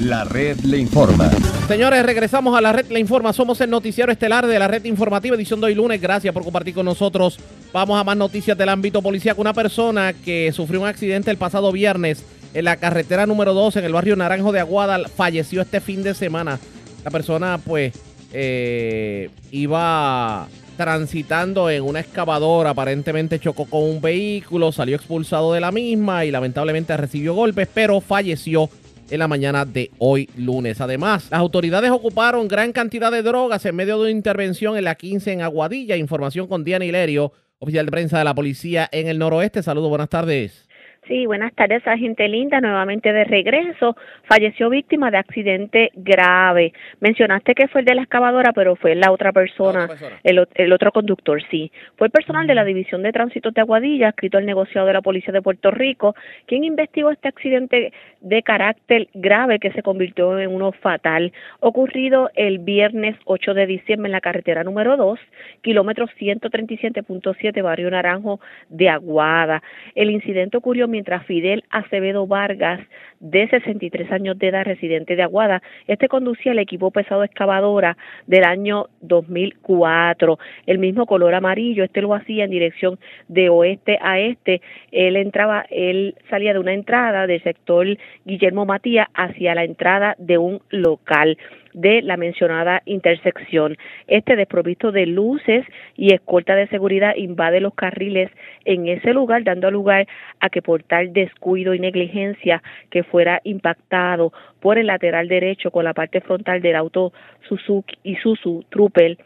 La red le informa. Señores, regresamos a la red Le Informa. Somos el noticiero estelar de la red informativa, edición de hoy lunes. Gracias por compartir con nosotros. Vamos a más noticias del ámbito policíaco. Una persona que sufrió un accidente el pasado viernes en la carretera número 2 en el barrio Naranjo de Aguada falleció este fin de semana. La persona, pues, eh, iba transitando en una excavadora, aparentemente chocó con un vehículo, salió expulsado de la misma y lamentablemente recibió golpes, pero falleció en la mañana de hoy lunes. Además, las autoridades ocuparon gran cantidad de drogas en medio de una intervención en la 15 en Aguadilla. Información con Diana Hilerio, oficial de prensa de la policía en el noroeste. Saludos, buenas tardes. Sí, buenas tardes, agente Linda, nuevamente de regreso. Falleció víctima de accidente grave. Mencionaste que fue el de la excavadora, pero fue la otra persona, El, el, otro conductor, sí. Fue el personal de la División de Tránsito de Aguadilla, escrito al negociado de la Policía de Puerto Rico, quien investigó este accidente de carácter grave que se convirtió en uno fatal, ocurrido el viernes 8 de diciembre en la carretera número 2, kilómetro 137.7, barrio Naranjo de Aguada. El incidente ocurrió mientras Fidel Acevedo Vargas, de 63 años de edad, residente de Aguada, este conducía el equipo pesado excavadora del año 2004, el mismo color amarillo, este lo hacía en dirección de oeste a este, él entraba, él salía de una entrada del sector Guillermo Matías hacia la entrada de un local de la mencionada intersección. Este desprovisto de luces y escolta de seguridad invade los carriles en ese lugar, dando lugar a que por tal descuido y negligencia que fuera impactado por el lateral derecho con la parte frontal del auto Suzuki y Suzu Truppel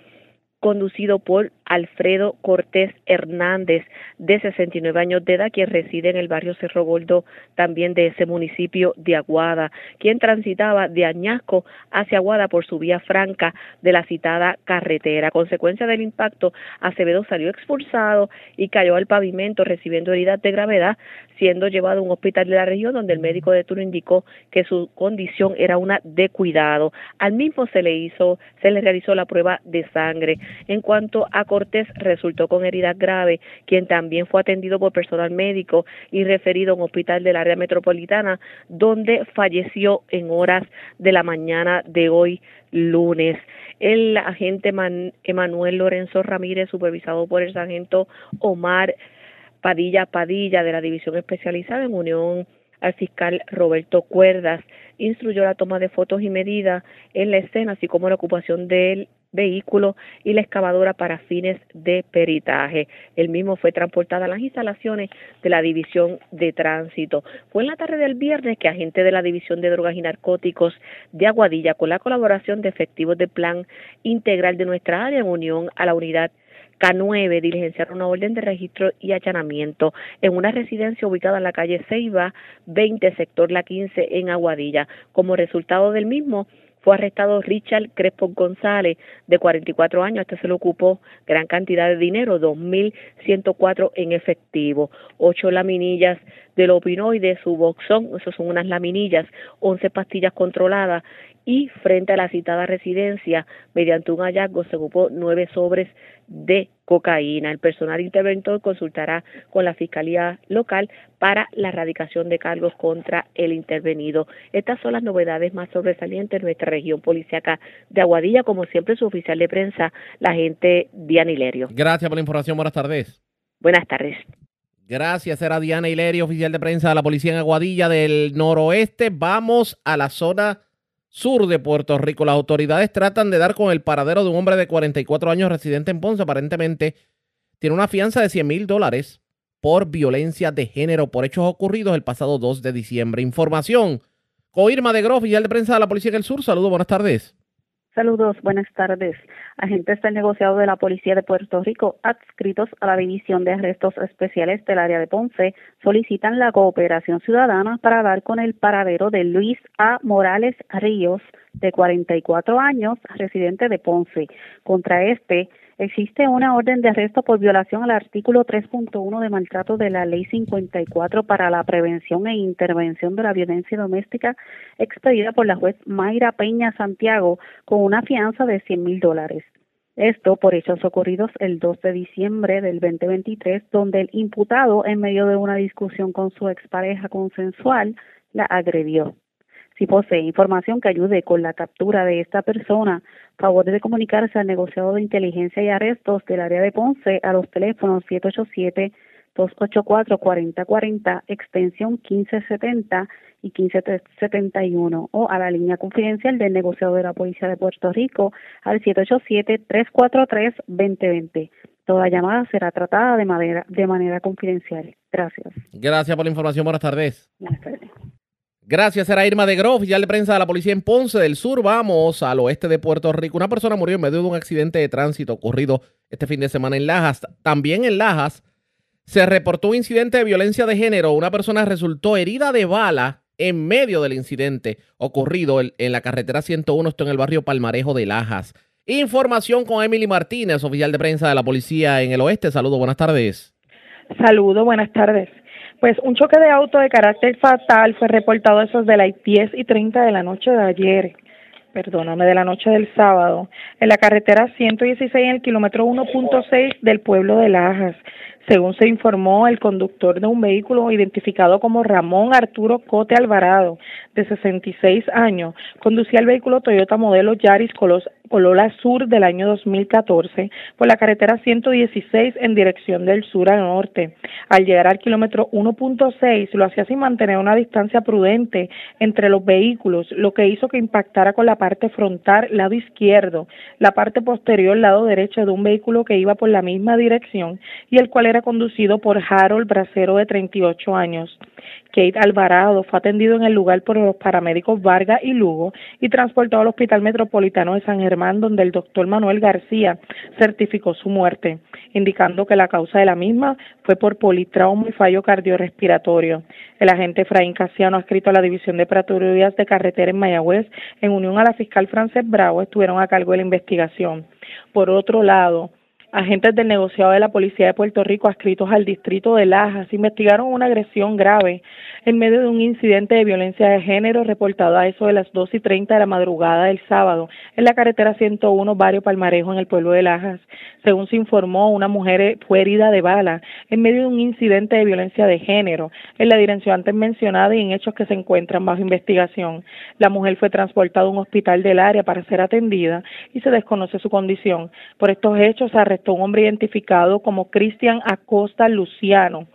conducido por Alfredo Cortés Hernández, de 69 años de edad, quien reside en el barrio Cerro Gordo, también de ese municipio de Aguada, quien transitaba de Añasco hacia Aguada por su vía franca de la citada carretera. Consecuencia del impacto, Acevedo salió expulsado y cayó al pavimento recibiendo heridas de gravedad, siendo llevado a un hospital de la región donde el médico de turno indicó que su condición era una de cuidado. Al mismo se le hizo, se le realizó la prueba de sangre. En cuanto a Resultó con heridas graves, quien también fue atendido por personal médico y referido a un hospital del área metropolitana, donde falleció en horas de la mañana de hoy lunes. El agente Emanuel Lorenzo Ramírez, supervisado por el sargento Omar Padilla Padilla de la División Especializada en Unión al fiscal Roberto Cuerdas, instruyó la toma de fotos y medidas en la escena, así como la ocupación del vehículo y la excavadora para fines de peritaje. El mismo fue transportado a las instalaciones de la División de Tránsito. Fue en la tarde del viernes que agentes de la División de Drogas y Narcóticos de Aguadilla, con la colaboración de efectivos del Plan Integral de nuestra área en unión a la unidad K9 diligenciaron una orden de registro y allanamiento en una residencia ubicada en la calle Ceiba 20, sector La 15, en Aguadilla. Como resultado del mismo, fue arrestado Richard Crespo González, de 44 años. Este se le ocupó gran cantidad de dinero, 2.104 en efectivo, ocho laminillas del opinoide, su boxón, esos son unas laminillas, 11 pastillas controladas y frente a la citada residencia, mediante un hallazgo, se ocupó nueve sobres de cocaína. El personal interventor consultará con la Fiscalía local para la erradicación de cargos contra el intervenido. Estas son las novedades más sobresalientes en nuestra región policíaca de Aguadilla, como siempre su oficial de prensa, la agente Diana Hilerio. Gracias por la información, buenas tardes. Buenas tardes. Gracias, era Diana Hilerio, oficial de prensa de la policía en Aguadilla del noroeste. Vamos a la zona sur de Puerto Rico. Las autoridades tratan de dar con el paradero de un hombre de 44 años residente en Ponce. Aparentemente tiene una fianza de 100 mil dólares por violencia de género por hechos ocurridos el pasado 2 de diciembre. Información. Coirma de Groff, oficial de prensa de la Policía del Sur. Saludos, buenas tardes. Saludos, buenas tardes. Agentes del negociado de la Policía de Puerto Rico, adscritos a la División de Arrestos Especiales del área de Ponce, solicitan la cooperación ciudadana para dar con el paradero de Luis A. Morales Ríos, de 44 años, residente de Ponce. Contra este Existe una orden de arresto por violación al artículo 3.1 de maltrato de la Ley 54 para la prevención e intervención de la violencia doméstica expedida por la juez Mayra Peña Santiago con una fianza de 100 mil dólares. Esto por hechos ocurridos el 2 de diciembre del 2023, donde el imputado, en medio de una discusión con su expareja consensual, la agredió. Si posee información que ayude con la captura de esta persona, favor de comunicarse al negociado de inteligencia y arrestos del área de Ponce a los teléfonos 787-284-4040, extensión 1570 y 1571 o a la línea confidencial del negociado de la Policía de Puerto Rico al 787-343-2020. Toda llamada será tratada de manera, de manera confidencial. Gracias. Gracias por la información. Buenas tardes. Buenas tardes. Gracias, era Irma de Groff, oficial de prensa de la policía en Ponce del Sur. Vamos al oeste de Puerto Rico. Una persona murió en medio de un accidente de tránsito ocurrido este fin de semana en Lajas. También en Lajas se reportó un incidente de violencia de género. Una persona resultó herida de bala en medio del incidente ocurrido en la carretera 101, esto en el barrio Palmarejo de Lajas. Información con Emily Martínez, oficial de prensa de la policía en el oeste. Saludos, buenas tardes. Saludos, buenas tardes. Pues un choque de auto de carácter fatal fue reportado a esos de las 10 y 30 de la noche de ayer, perdóname, de la noche del sábado, en la carretera 116 en el kilómetro 1.6 del pueblo de Lajas. Según se informó, el conductor de un vehículo identificado como Ramón Arturo Cote Alvarado, de 66 años, conducía el vehículo Toyota modelo Yaris Colola Sur del año 2014 por la carretera 116 en dirección del sur al norte. Al llegar al kilómetro 1.6 lo hacía sin mantener una distancia prudente entre los vehículos, lo que hizo que impactara con la parte frontal lado izquierdo, la parte posterior lado derecho de un vehículo que iba por la misma dirección y el cual era conducido por Harold Bracero de 38 años. Kate Alvarado fue atendido en el lugar por los paramédicos Vargas y Lugo y transportado al Hospital Metropolitano de San Germán, donde el doctor Manuel García certificó su muerte, indicando que la causa de la misma fue por politrauma y fallo cardiorrespiratorio. El agente Efraín Casiano, adscrito a la División de Patrullas de Carretera en Mayagüez, en unión a la fiscal Frances Bravo, estuvieron a cargo de la investigación. Por otro lado, Agentes del negociado de la Policía de Puerto Rico adscritos al distrito de Lajas investigaron una agresión grave en medio de un incidente de violencia de género reportado a eso de las dos y treinta de la madrugada del sábado en la carretera 101 Barrio Palmarejo en el pueblo de Lajas. Según se informó, una mujer fue herida de bala en medio de un incidente de violencia de género en la dirección antes mencionada y en hechos que se encuentran bajo investigación. La mujer fue transportada a un hospital del área para ser atendida y se desconoce su condición. Por estos hechos se un hombre identificado como Cristian Acosta Luciano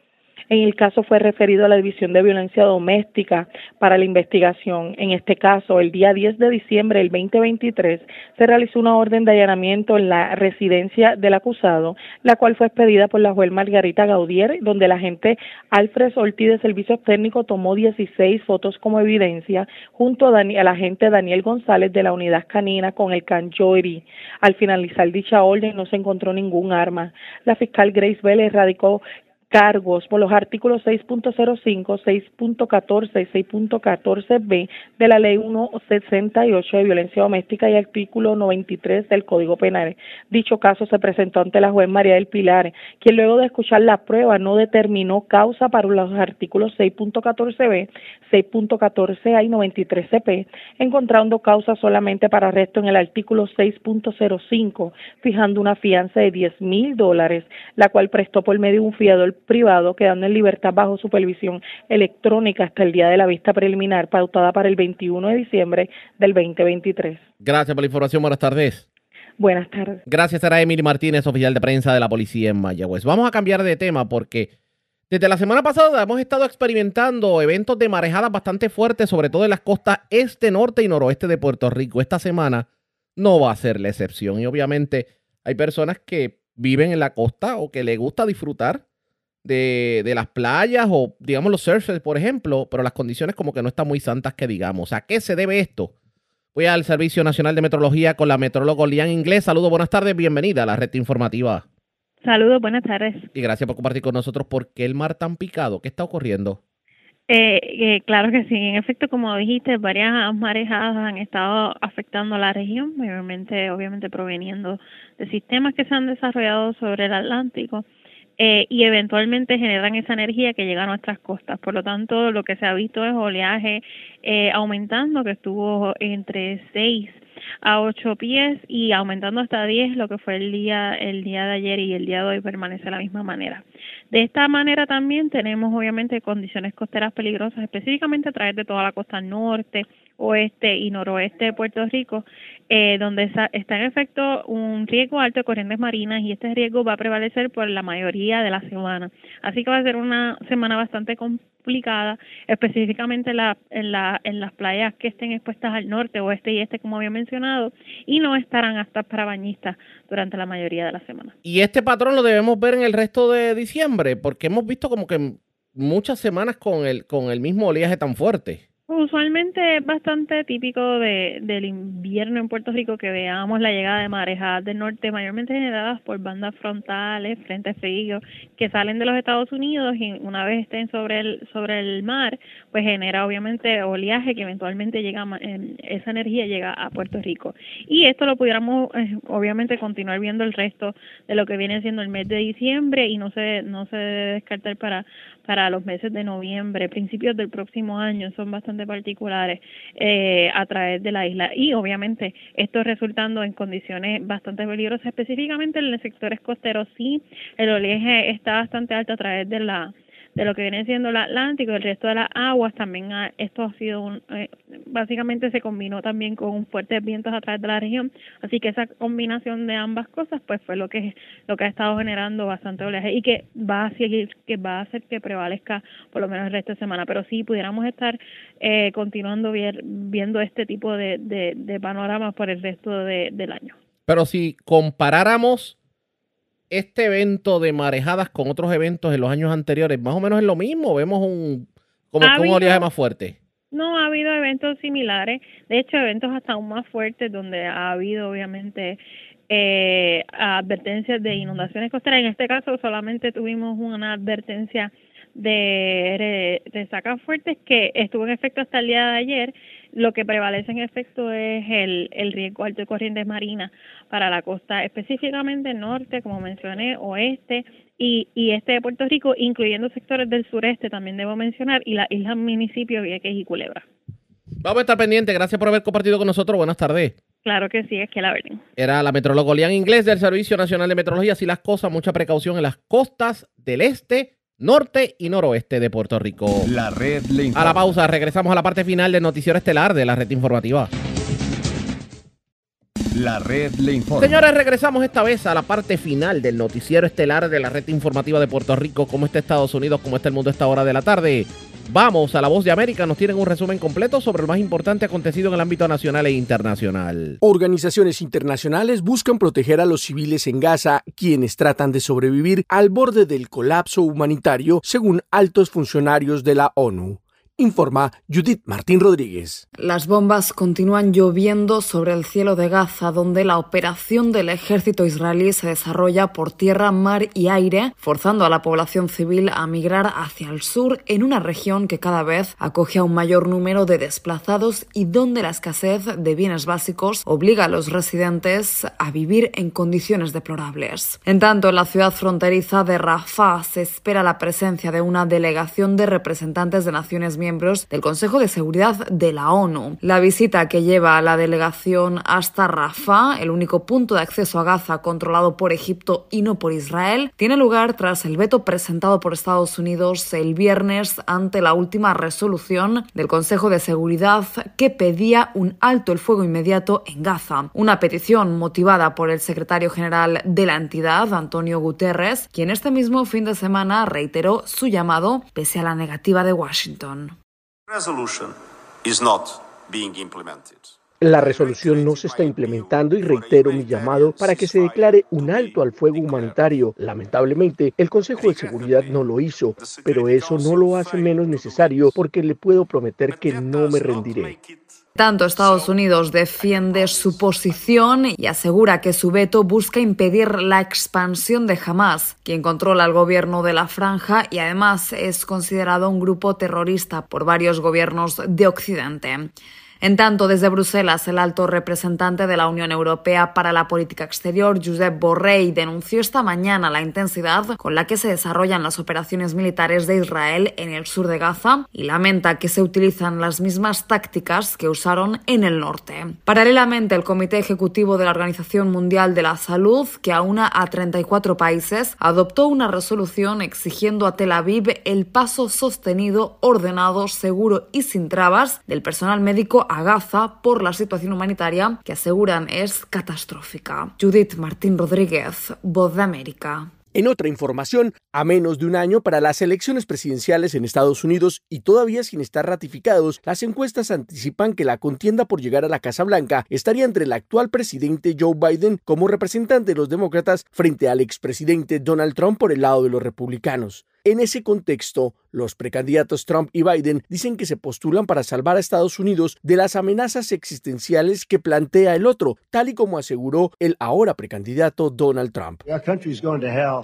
en el caso fue referido a la División de Violencia Doméstica para la investigación. En este caso, el día 10 de diciembre del 2023, se realizó una orden de allanamiento en la residencia del acusado, la cual fue expedida por la juez Margarita Gaudier, donde la agente Alfred Ortiz de Servicios Técnicos tomó 16 fotos como evidencia, junto a, la agente Daniel González de la Unidad Canina con el can Jory. Al finalizar dicha orden no se encontró ningún arma. La fiscal Grace Vélez radicó cargos por los artículos 6.05, 6.14 y 6.14b de la Ley 168 de violencia doméstica y artículo 93 del Código Penal. Dicho caso se presentó ante la juez María del Pilar, quien luego de escuchar la prueba no determinó causa para los artículos 6.14b, 6.14a y 93cp, encontrando causa solamente para arresto en el artículo 6.05, fijando una fianza de 10 mil dólares, la cual prestó por medio de un fiador privado, quedando en libertad bajo supervisión electrónica hasta el día de la vista preliminar, pautada para el 21 de diciembre del 2023. Gracias por la información. Buenas tardes. Buenas tardes. Gracias, será Emily Martínez, oficial de prensa de la policía en Mayagüez. Vamos a cambiar de tema porque desde la semana pasada hemos estado experimentando eventos de marejadas bastante fuertes, sobre todo en las costas este, norte y noroeste de Puerto Rico. Esta semana no va a ser la excepción y obviamente hay personas que viven en la costa o que les gusta disfrutar de, de, las playas o, digamos, los surfers, por ejemplo, pero las condiciones como que no están muy santas que digamos. ¿A qué se debe esto? Voy al Servicio Nacional de Metrología con la metrólogo Lian Inglés. Saludos, buenas tardes, bienvenida a la red informativa. Saludos, buenas tardes. Y gracias por compartir con nosotros por qué el mar tan picado. ¿Qué está ocurriendo? Eh, eh, claro que sí, en efecto, como dijiste, varias marejadas han estado afectando la región, mayormente, obviamente, proveniendo de sistemas que se han desarrollado sobre el Atlántico eh, y eventualmente generan esa energía que llega a nuestras costas. Por lo tanto, lo que se ha visto es oleaje eh, aumentando, que estuvo entre 6 a 8 pies y aumentando hasta 10 lo que fue el día el día de ayer y el día de hoy permanece de la misma manera. De esta manera también tenemos obviamente condiciones costeras peligrosas específicamente a través de toda la costa norte, oeste y noroeste de Puerto Rico, eh, donde está, en efecto un riesgo alto de corrientes marinas y este riesgo va a prevalecer por la mayoría de la semana. Así que va a ser una semana bastante complicada, específicamente en, en las playas que estén expuestas al norte, oeste y este, como había mencionado, y no estarán hasta para bañistas durante la mayoría de la semana. Y este patrón lo debemos ver en el resto de diciembre, porque hemos visto como que muchas semanas con el, con el mismo oleaje tan fuerte. Usualmente es bastante típico de, del invierno en Puerto Rico que veamos la llegada de marejadas del norte, mayormente generadas por bandas frontales, frentes fríos, que salen de los Estados Unidos y una vez estén sobre el, sobre el mar, pues genera obviamente oleaje que eventualmente llega, esa energía llega a Puerto Rico. Y esto lo pudiéramos eh, obviamente continuar viendo el resto de lo que viene siendo el mes de diciembre y no se, no se debe descartar para, para los meses de noviembre, principios del próximo año, son bastante particulares eh, a través de la isla. Y obviamente esto resultando en condiciones bastante peligrosas, específicamente en los sectores costeros. Sí, el oleaje está bastante alto a través de la de lo que viene siendo el Atlántico y el resto de las aguas, también esto ha sido un, eh, básicamente se combinó también con fuertes vientos a través de la región, así que esa combinación de ambas cosas pues fue lo que lo que ha estado generando bastante oleaje y que va a seguir, que va a hacer que prevalezca por lo menos el resto de semana, pero sí pudiéramos estar eh, continuando viendo este tipo de, de, panoramas por el resto del año. Pero si comparáramos este evento de marejadas con otros eventos en los años anteriores, más o menos es lo mismo, vemos un como un oleaje más fuerte. No, ha habido eventos similares, de hecho eventos hasta aún más fuertes donde ha habido obviamente eh, advertencias de inundaciones costeras. En este caso solamente tuvimos una advertencia de, de sacas fuertes que estuvo en efecto hasta el día de ayer lo que prevalece en efecto es el, el riesgo alto de corrientes marinas para la costa, específicamente norte, como mencioné, oeste y, y este de Puerto Rico, incluyendo sectores del sureste, también debo mencionar, y la isla municipio Vieques y Culebra. Vamos a estar pendientes. Gracias por haber compartido con nosotros. Buenas tardes. Claro que sí, es que la verdad. Era la metrólogo Lian Inglés del Servicio Nacional de Metrología. Así las cosas, mucha precaución en las costas del este norte y noroeste de Puerto Rico. La red A la pausa, regresamos a la parte final del noticiero estelar de la red informativa. La red le informa. Señores, regresamos esta vez a la parte final del noticiero estelar de la red informativa de Puerto Rico. ¿Cómo está Estados Unidos? ¿Cómo está el mundo a esta hora de la tarde? Vamos a la voz de América, nos tienen un resumen completo sobre lo más importante acontecido en el ámbito nacional e internacional. Organizaciones internacionales buscan proteger a los civiles en Gaza, quienes tratan de sobrevivir al borde del colapso humanitario, según altos funcionarios de la ONU informa Judith Martín Rodríguez. Las bombas continúan lloviendo sobre el cielo de Gaza, donde la operación del ejército israelí se desarrolla por tierra, mar y aire, forzando a la población civil a migrar hacia el sur en una región que cada vez acoge a un mayor número de desplazados y donde la escasez de bienes básicos obliga a los residentes a vivir en condiciones deplorables. En tanto, en la ciudad fronteriza de Rafah se espera la presencia de una delegación de representantes de Naciones miembros del Consejo de Seguridad de la ONU. La visita que lleva la delegación hasta Rafah, el único punto de acceso a Gaza controlado por Egipto y no por Israel, tiene lugar tras el veto presentado por Estados Unidos el viernes ante la última resolución del Consejo de Seguridad que pedía un alto el fuego inmediato en Gaza. Una petición motivada por el secretario general de la entidad, Antonio Guterres, quien este mismo fin de semana reiteró su llamado pese a la negativa de Washington. La resolución no se está implementando y reitero mi llamado para que se declare un alto al fuego humanitario. Lamentablemente, el Consejo de Seguridad no lo hizo, pero eso no lo hace menos necesario porque le puedo prometer que no me rendiré. Tanto Estados Unidos defiende su posición y asegura que su veto busca impedir la expansión de Hamas, quien controla el gobierno de la franja y además es considerado un grupo terrorista por varios gobiernos de Occidente. En tanto, desde Bruselas, el alto representante de la Unión Europea para la Política Exterior, Josep Borrell, denunció esta mañana la intensidad con la que se desarrollan las operaciones militares de Israel en el sur de Gaza y lamenta que se utilizan las mismas tácticas que usaron en el norte. Paralelamente, el Comité Ejecutivo de la Organización Mundial de la Salud, que aúna a 34 países, adoptó una resolución exigiendo a Tel Aviv el paso sostenido, ordenado, seguro y sin trabas del personal médico a Gaza por la situación humanitaria que aseguran es catastrófica. Judith Martín Rodríguez, Voz de América. En otra información, a menos de un año para las elecciones presidenciales en Estados Unidos y todavía sin estar ratificados, las encuestas anticipan que la contienda por llegar a la Casa Blanca estaría entre el actual presidente Joe Biden como representante de los demócratas frente al expresidente Donald Trump por el lado de los republicanos. En ese contexto, los precandidatos Trump y Biden dicen que se postulan para salvar a Estados Unidos de las amenazas existenciales que plantea el otro, tal y como aseguró el ahora precandidato Donald Trump.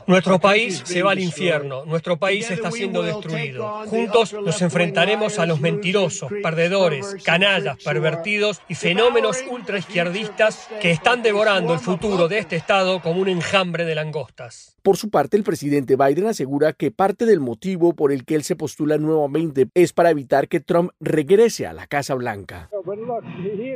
Nuestro país se va al infierno, nuestro país está siendo destruido. Juntos nos enfrentaremos a los mentirosos, perdedores, canallas, pervertidos y fenómenos ultraizquierdistas que están devorando el futuro de este Estado como un enjambre de langostas. Por su parte, el presidente Biden asegura que parte del motivo por el que él se postula nuevamente es para evitar que Trump regrese a la Casa Blanca.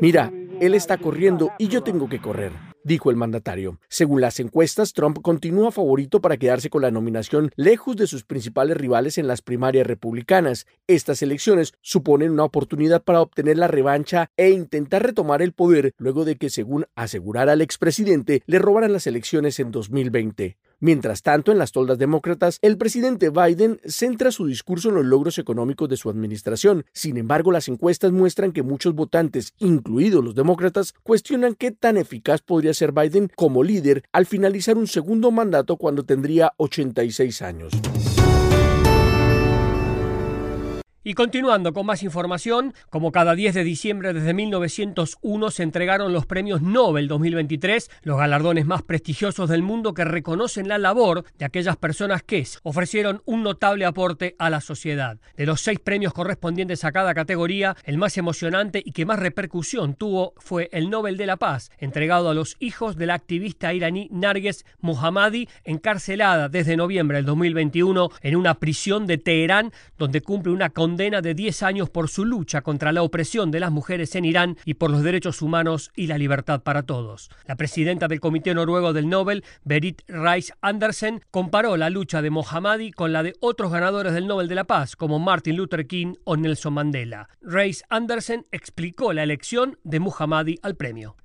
Mira, él está corriendo y yo tengo que correr, dijo el mandatario. Según las encuestas, Trump continúa favorito para quedarse con la nominación lejos de sus principales rivales en las primarias republicanas. Estas elecciones suponen una oportunidad para obtener la revancha e intentar retomar el poder luego de que, según asegurara el expresidente, le robaran las elecciones en 2020. Mientras tanto, en las toldas demócratas, el presidente Biden centra su discurso en los logros económicos de su administración. Sin embargo, las encuestas muestran que muchos votantes, incluidos los demócratas, cuestionan qué tan eficaz podría ser Biden como líder al finalizar un segundo mandato cuando tendría 86 años. Y continuando con más información, como cada 10 de diciembre desde 1901 se entregaron los premios Nobel 2023, los galardones más prestigiosos del mundo que reconocen la labor de aquellas personas que ofrecieron un notable aporte a la sociedad. De los seis premios correspondientes a cada categoría, el más emocionante y que más repercusión tuvo fue el Nobel de la Paz, entregado a los hijos de la activista iraní Narges Mohammadi, encarcelada desde noviembre del 2021 en una prisión de Teherán, donde cumple una condena condena de 10 años por su lucha contra la opresión de las mujeres en Irán y por los derechos humanos y la libertad para todos. La presidenta del Comité Noruego del Nobel, Berit Reis Andersen, comparó la lucha de Mohammadi con la de otros ganadores del Nobel de la Paz, como Martin Luther King o Nelson Mandela. Reis Andersen explicó la elección de Mohammadi al premio.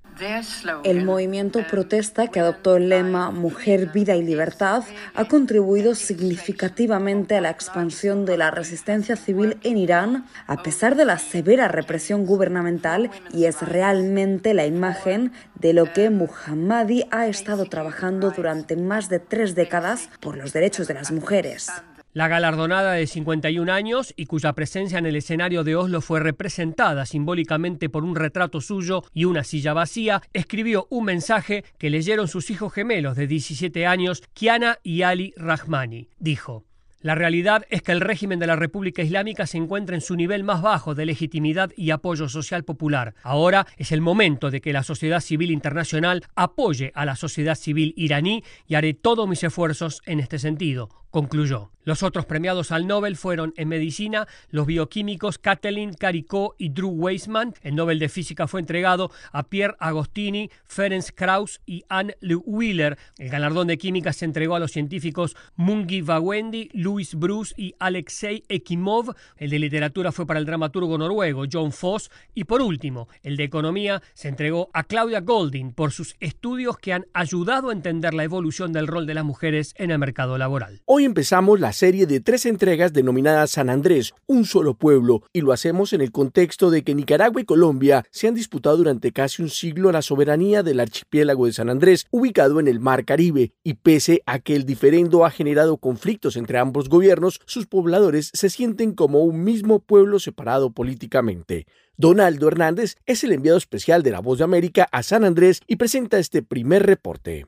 El movimiento protesta que adoptó el lema Mujer, Vida y Libertad ha contribuido significativamente a la expansión de la resistencia civil en Irán, a pesar de la severa represión gubernamental, y es realmente la imagen de lo que Muhammadi ha estado trabajando durante más de tres décadas por los derechos de las mujeres. La galardonada de 51 años y cuya presencia en el escenario de Oslo fue representada simbólicamente por un retrato suyo y una silla vacía, escribió un mensaje que leyeron sus hijos gemelos de 17 años, Kiana y Ali Rahmani. Dijo, la realidad es que el régimen de la República Islámica se encuentra en su nivel más bajo de legitimidad y apoyo social popular. Ahora es el momento de que la sociedad civil internacional apoye a la sociedad civil iraní y haré todos mis esfuerzos en este sentido, concluyó. Los otros premiados al Nobel fueron en medicina los bioquímicos Kathleen Caricó y Drew Weissman. El Nobel de Física fue entregado a Pierre Agostini, Ferenc Krauss y Anne Le Wheeler. El galardón de química se entregó a los científicos Mungi Vawendi, Louis Bruce y Alexei Ekimov. El de literatura fue para el dramaturgo noruego John Foss. Y por último, el de economía se entregó a Claudia Golding por sus estudios que han ayudado a entender la evolución del rol de las mujeres en el mercado laboral. Hoy empezamos la serie de tres entregas denominadas San Andrés, un solo pueblo, y lo hacemos en el contexto de que Nicaragua y Colombia se han disputado durante casi un siglo la soberanía del archipiélago de San Andrés, ubicado en el Mar Caribe, y pese a que el diferendo ha generado conflictos entre ambos gobiernos, sus pobladores se sienten como un mismo pueblo separado políticamente. Donaldo Hernández es el enviado especial de La Voz de América a San Andrés y presenta este primer reporte.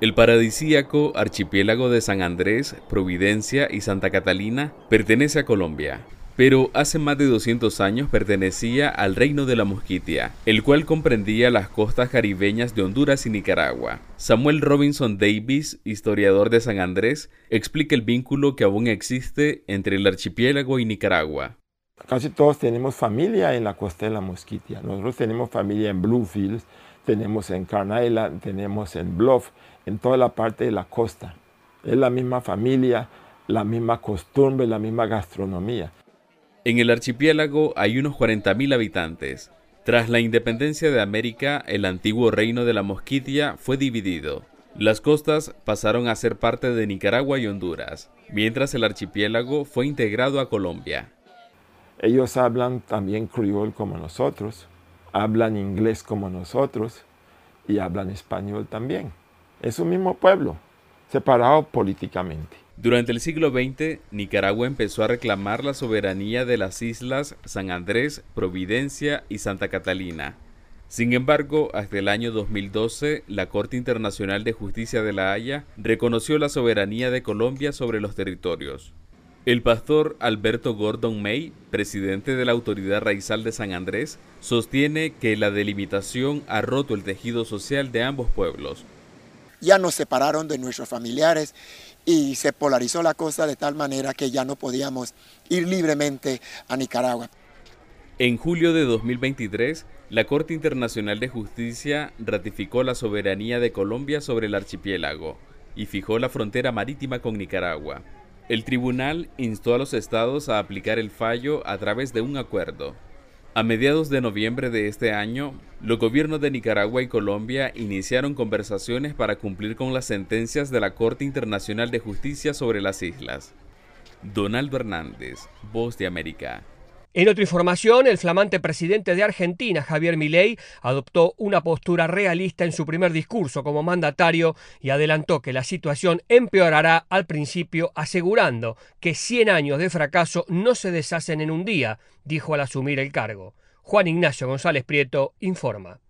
El paradisíaco archipiélago de San Andrés, Providencia y Santa Catalina pertenece a Colombia, pero hace más de 200 años pertenecía al Reino de la Mosquitia, el cual comprendía las costas caribeñas de Honduras y Nicaragua. Samuel Robinson Davis, historiador de San Andrés, explica el vínculo que aún existe entre el archipiélago y Nicaragua. Casi todos tenemos familia en la costa de la Mosquitia. Nosotros tenemos familia en Bluefields, tenemos en Carnala, tenemos en Bluff, en toda la parte de la costa. Es la misma familia, la misma costumbre, la misma gastronomía. En el archipiélago hay unos 40.000 habitantes. Tras la independencia de América, el antiguo reino de la Mosquitia fue dividido. Las costas pasaron a ser parte de Nicaragua y Honduras, mientras el archipiélago fue integrado a Colombia. Ellos hablan también criol como nosotros, hablan inglés como nosotros y hablan español también. Es un mismo pueblo, separado políticamente. Durante el siglo XX, Nicaragua empezó a reclamar la soberanía de las islas San Andrés, Providencia y Santa Catalina. Sin embargo, hasta el año 2012, la Corte Internacional de Justicia de La Haya reconoció la soberanía de Colombia sobre los territorios. El pastor Alberto Gordon May, presidente de la Autoridad Raizal de San Andrés, sostiene que la delimitación ha roto el tejido social de ambos pueblos. Ya nos separaron de nuestros familiares y se polarizó la cosa de tal manera que ya no podíamos ir libremente a Nicaragua. En julio de 2023, la Corte Internacional de Justicia ratificó la soberanía de Colombia sobre el archipiélago y fijó la frontera marítima con Nicaragua. El tribunal instó a los estados a aplicar el fallo a través de un acuerdo. A mediados de noviembre de este año, los gobiernos de Nicaragua y Colombia iniciaron conversaciones para cumplir con las sentencias de la Corte Internacional de Justicia sobre las islas. Donaldo Hernández, Voz de América. En otra información, el flamante presidente de Argentina, Javier Milei, adoptó una postura realista en su primer discurso como mandatario y adelantó que la situación empeorará al principio, asegurando que 100 años de fracaso no se deshacen en un día, dijo al asumir el cargo. Juan Ignacio González Prieto informa.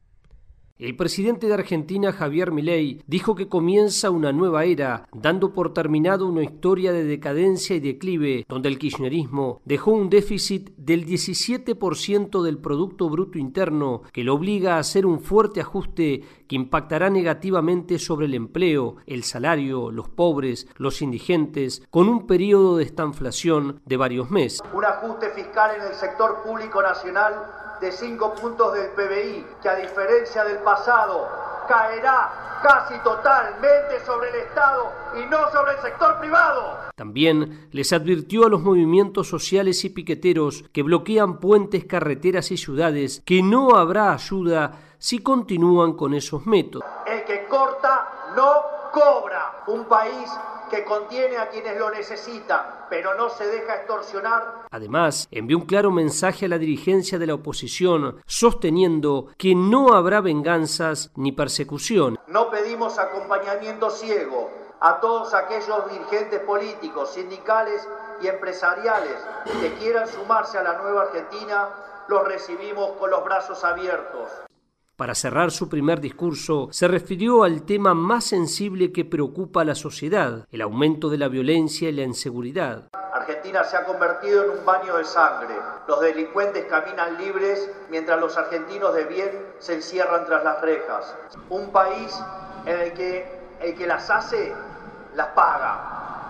El presidente de Argentina, Javier Milei, dijo que comienza una nueva era, dando por terminado una historia de decadencia y declive, donde el kirchnerismo dejó un déficit del 17% del Producto Bruto Interno, que lo obliga a hacer un fuerte ajuste que impactará negativamente sobre el empleo, el salario, los pobres, los indigentes, con un periodo de estanflación de varios meses. Un ajuste fiscal en el sector público nacional de 5 puntos del PBI, que a diferencia del pasado caerá casi totalmente sobre el Estado y no sobre el sector privado. También les advirtió a los movimientos sociales y piqueteros que bloquean puentes, carreteras y ciudades que no habrá ayuda si continúan con esos métodos. El que corta no cobra. Un país que contiene a quienes lo necesitan, pero no se deja extorsionar. Además, envió un claro mensaje a la dirigencia de la oposición, sosteniendo que no habrá venganzas ni persecución. No pedimos acompañamiento ciego a todos aquellos dirigentes políticos, sindicales y empresariales que quieran sumarse a la nueva Argentina, los recibimos con los brazos abiertos. Para cerrar su primer discurso, se refirió al tema más sensible que preocupa a la sociedad, el aumento de la violencia y la inseguridad. Argentina se ha convertido en un baño de sangre. Los delincuentes caminan libres mientras los argentinos de bien se encierran tras las rejas. Un país en el que el que las hace, las paga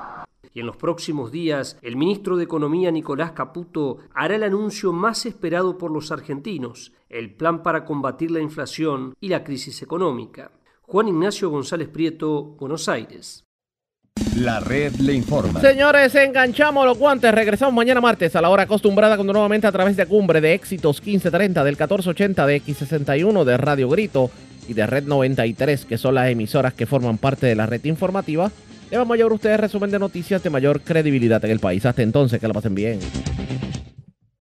y en los próximos días el ministro de Economía Nicolás Caputo hará el anuncio más esperado por los argentinos, el plan para combatir la inflación y la crisis económica. Juan Ignacio González Prieto, Buenos Aires. La red le informa. Señores, enganchamos los guantes. Regresamos mañana martes a la hora acostumbrada, cuando nuevamente a través de Cumbre de Éxitos 1530 del 1480 de X61 de Radio Grito y de Red 93, que son las emisoras que forman parte de la red informativa vamos a llevar ustedes resumen de noticias de mayor credibilidad en el país. Hasta entonces, que la pasen bien.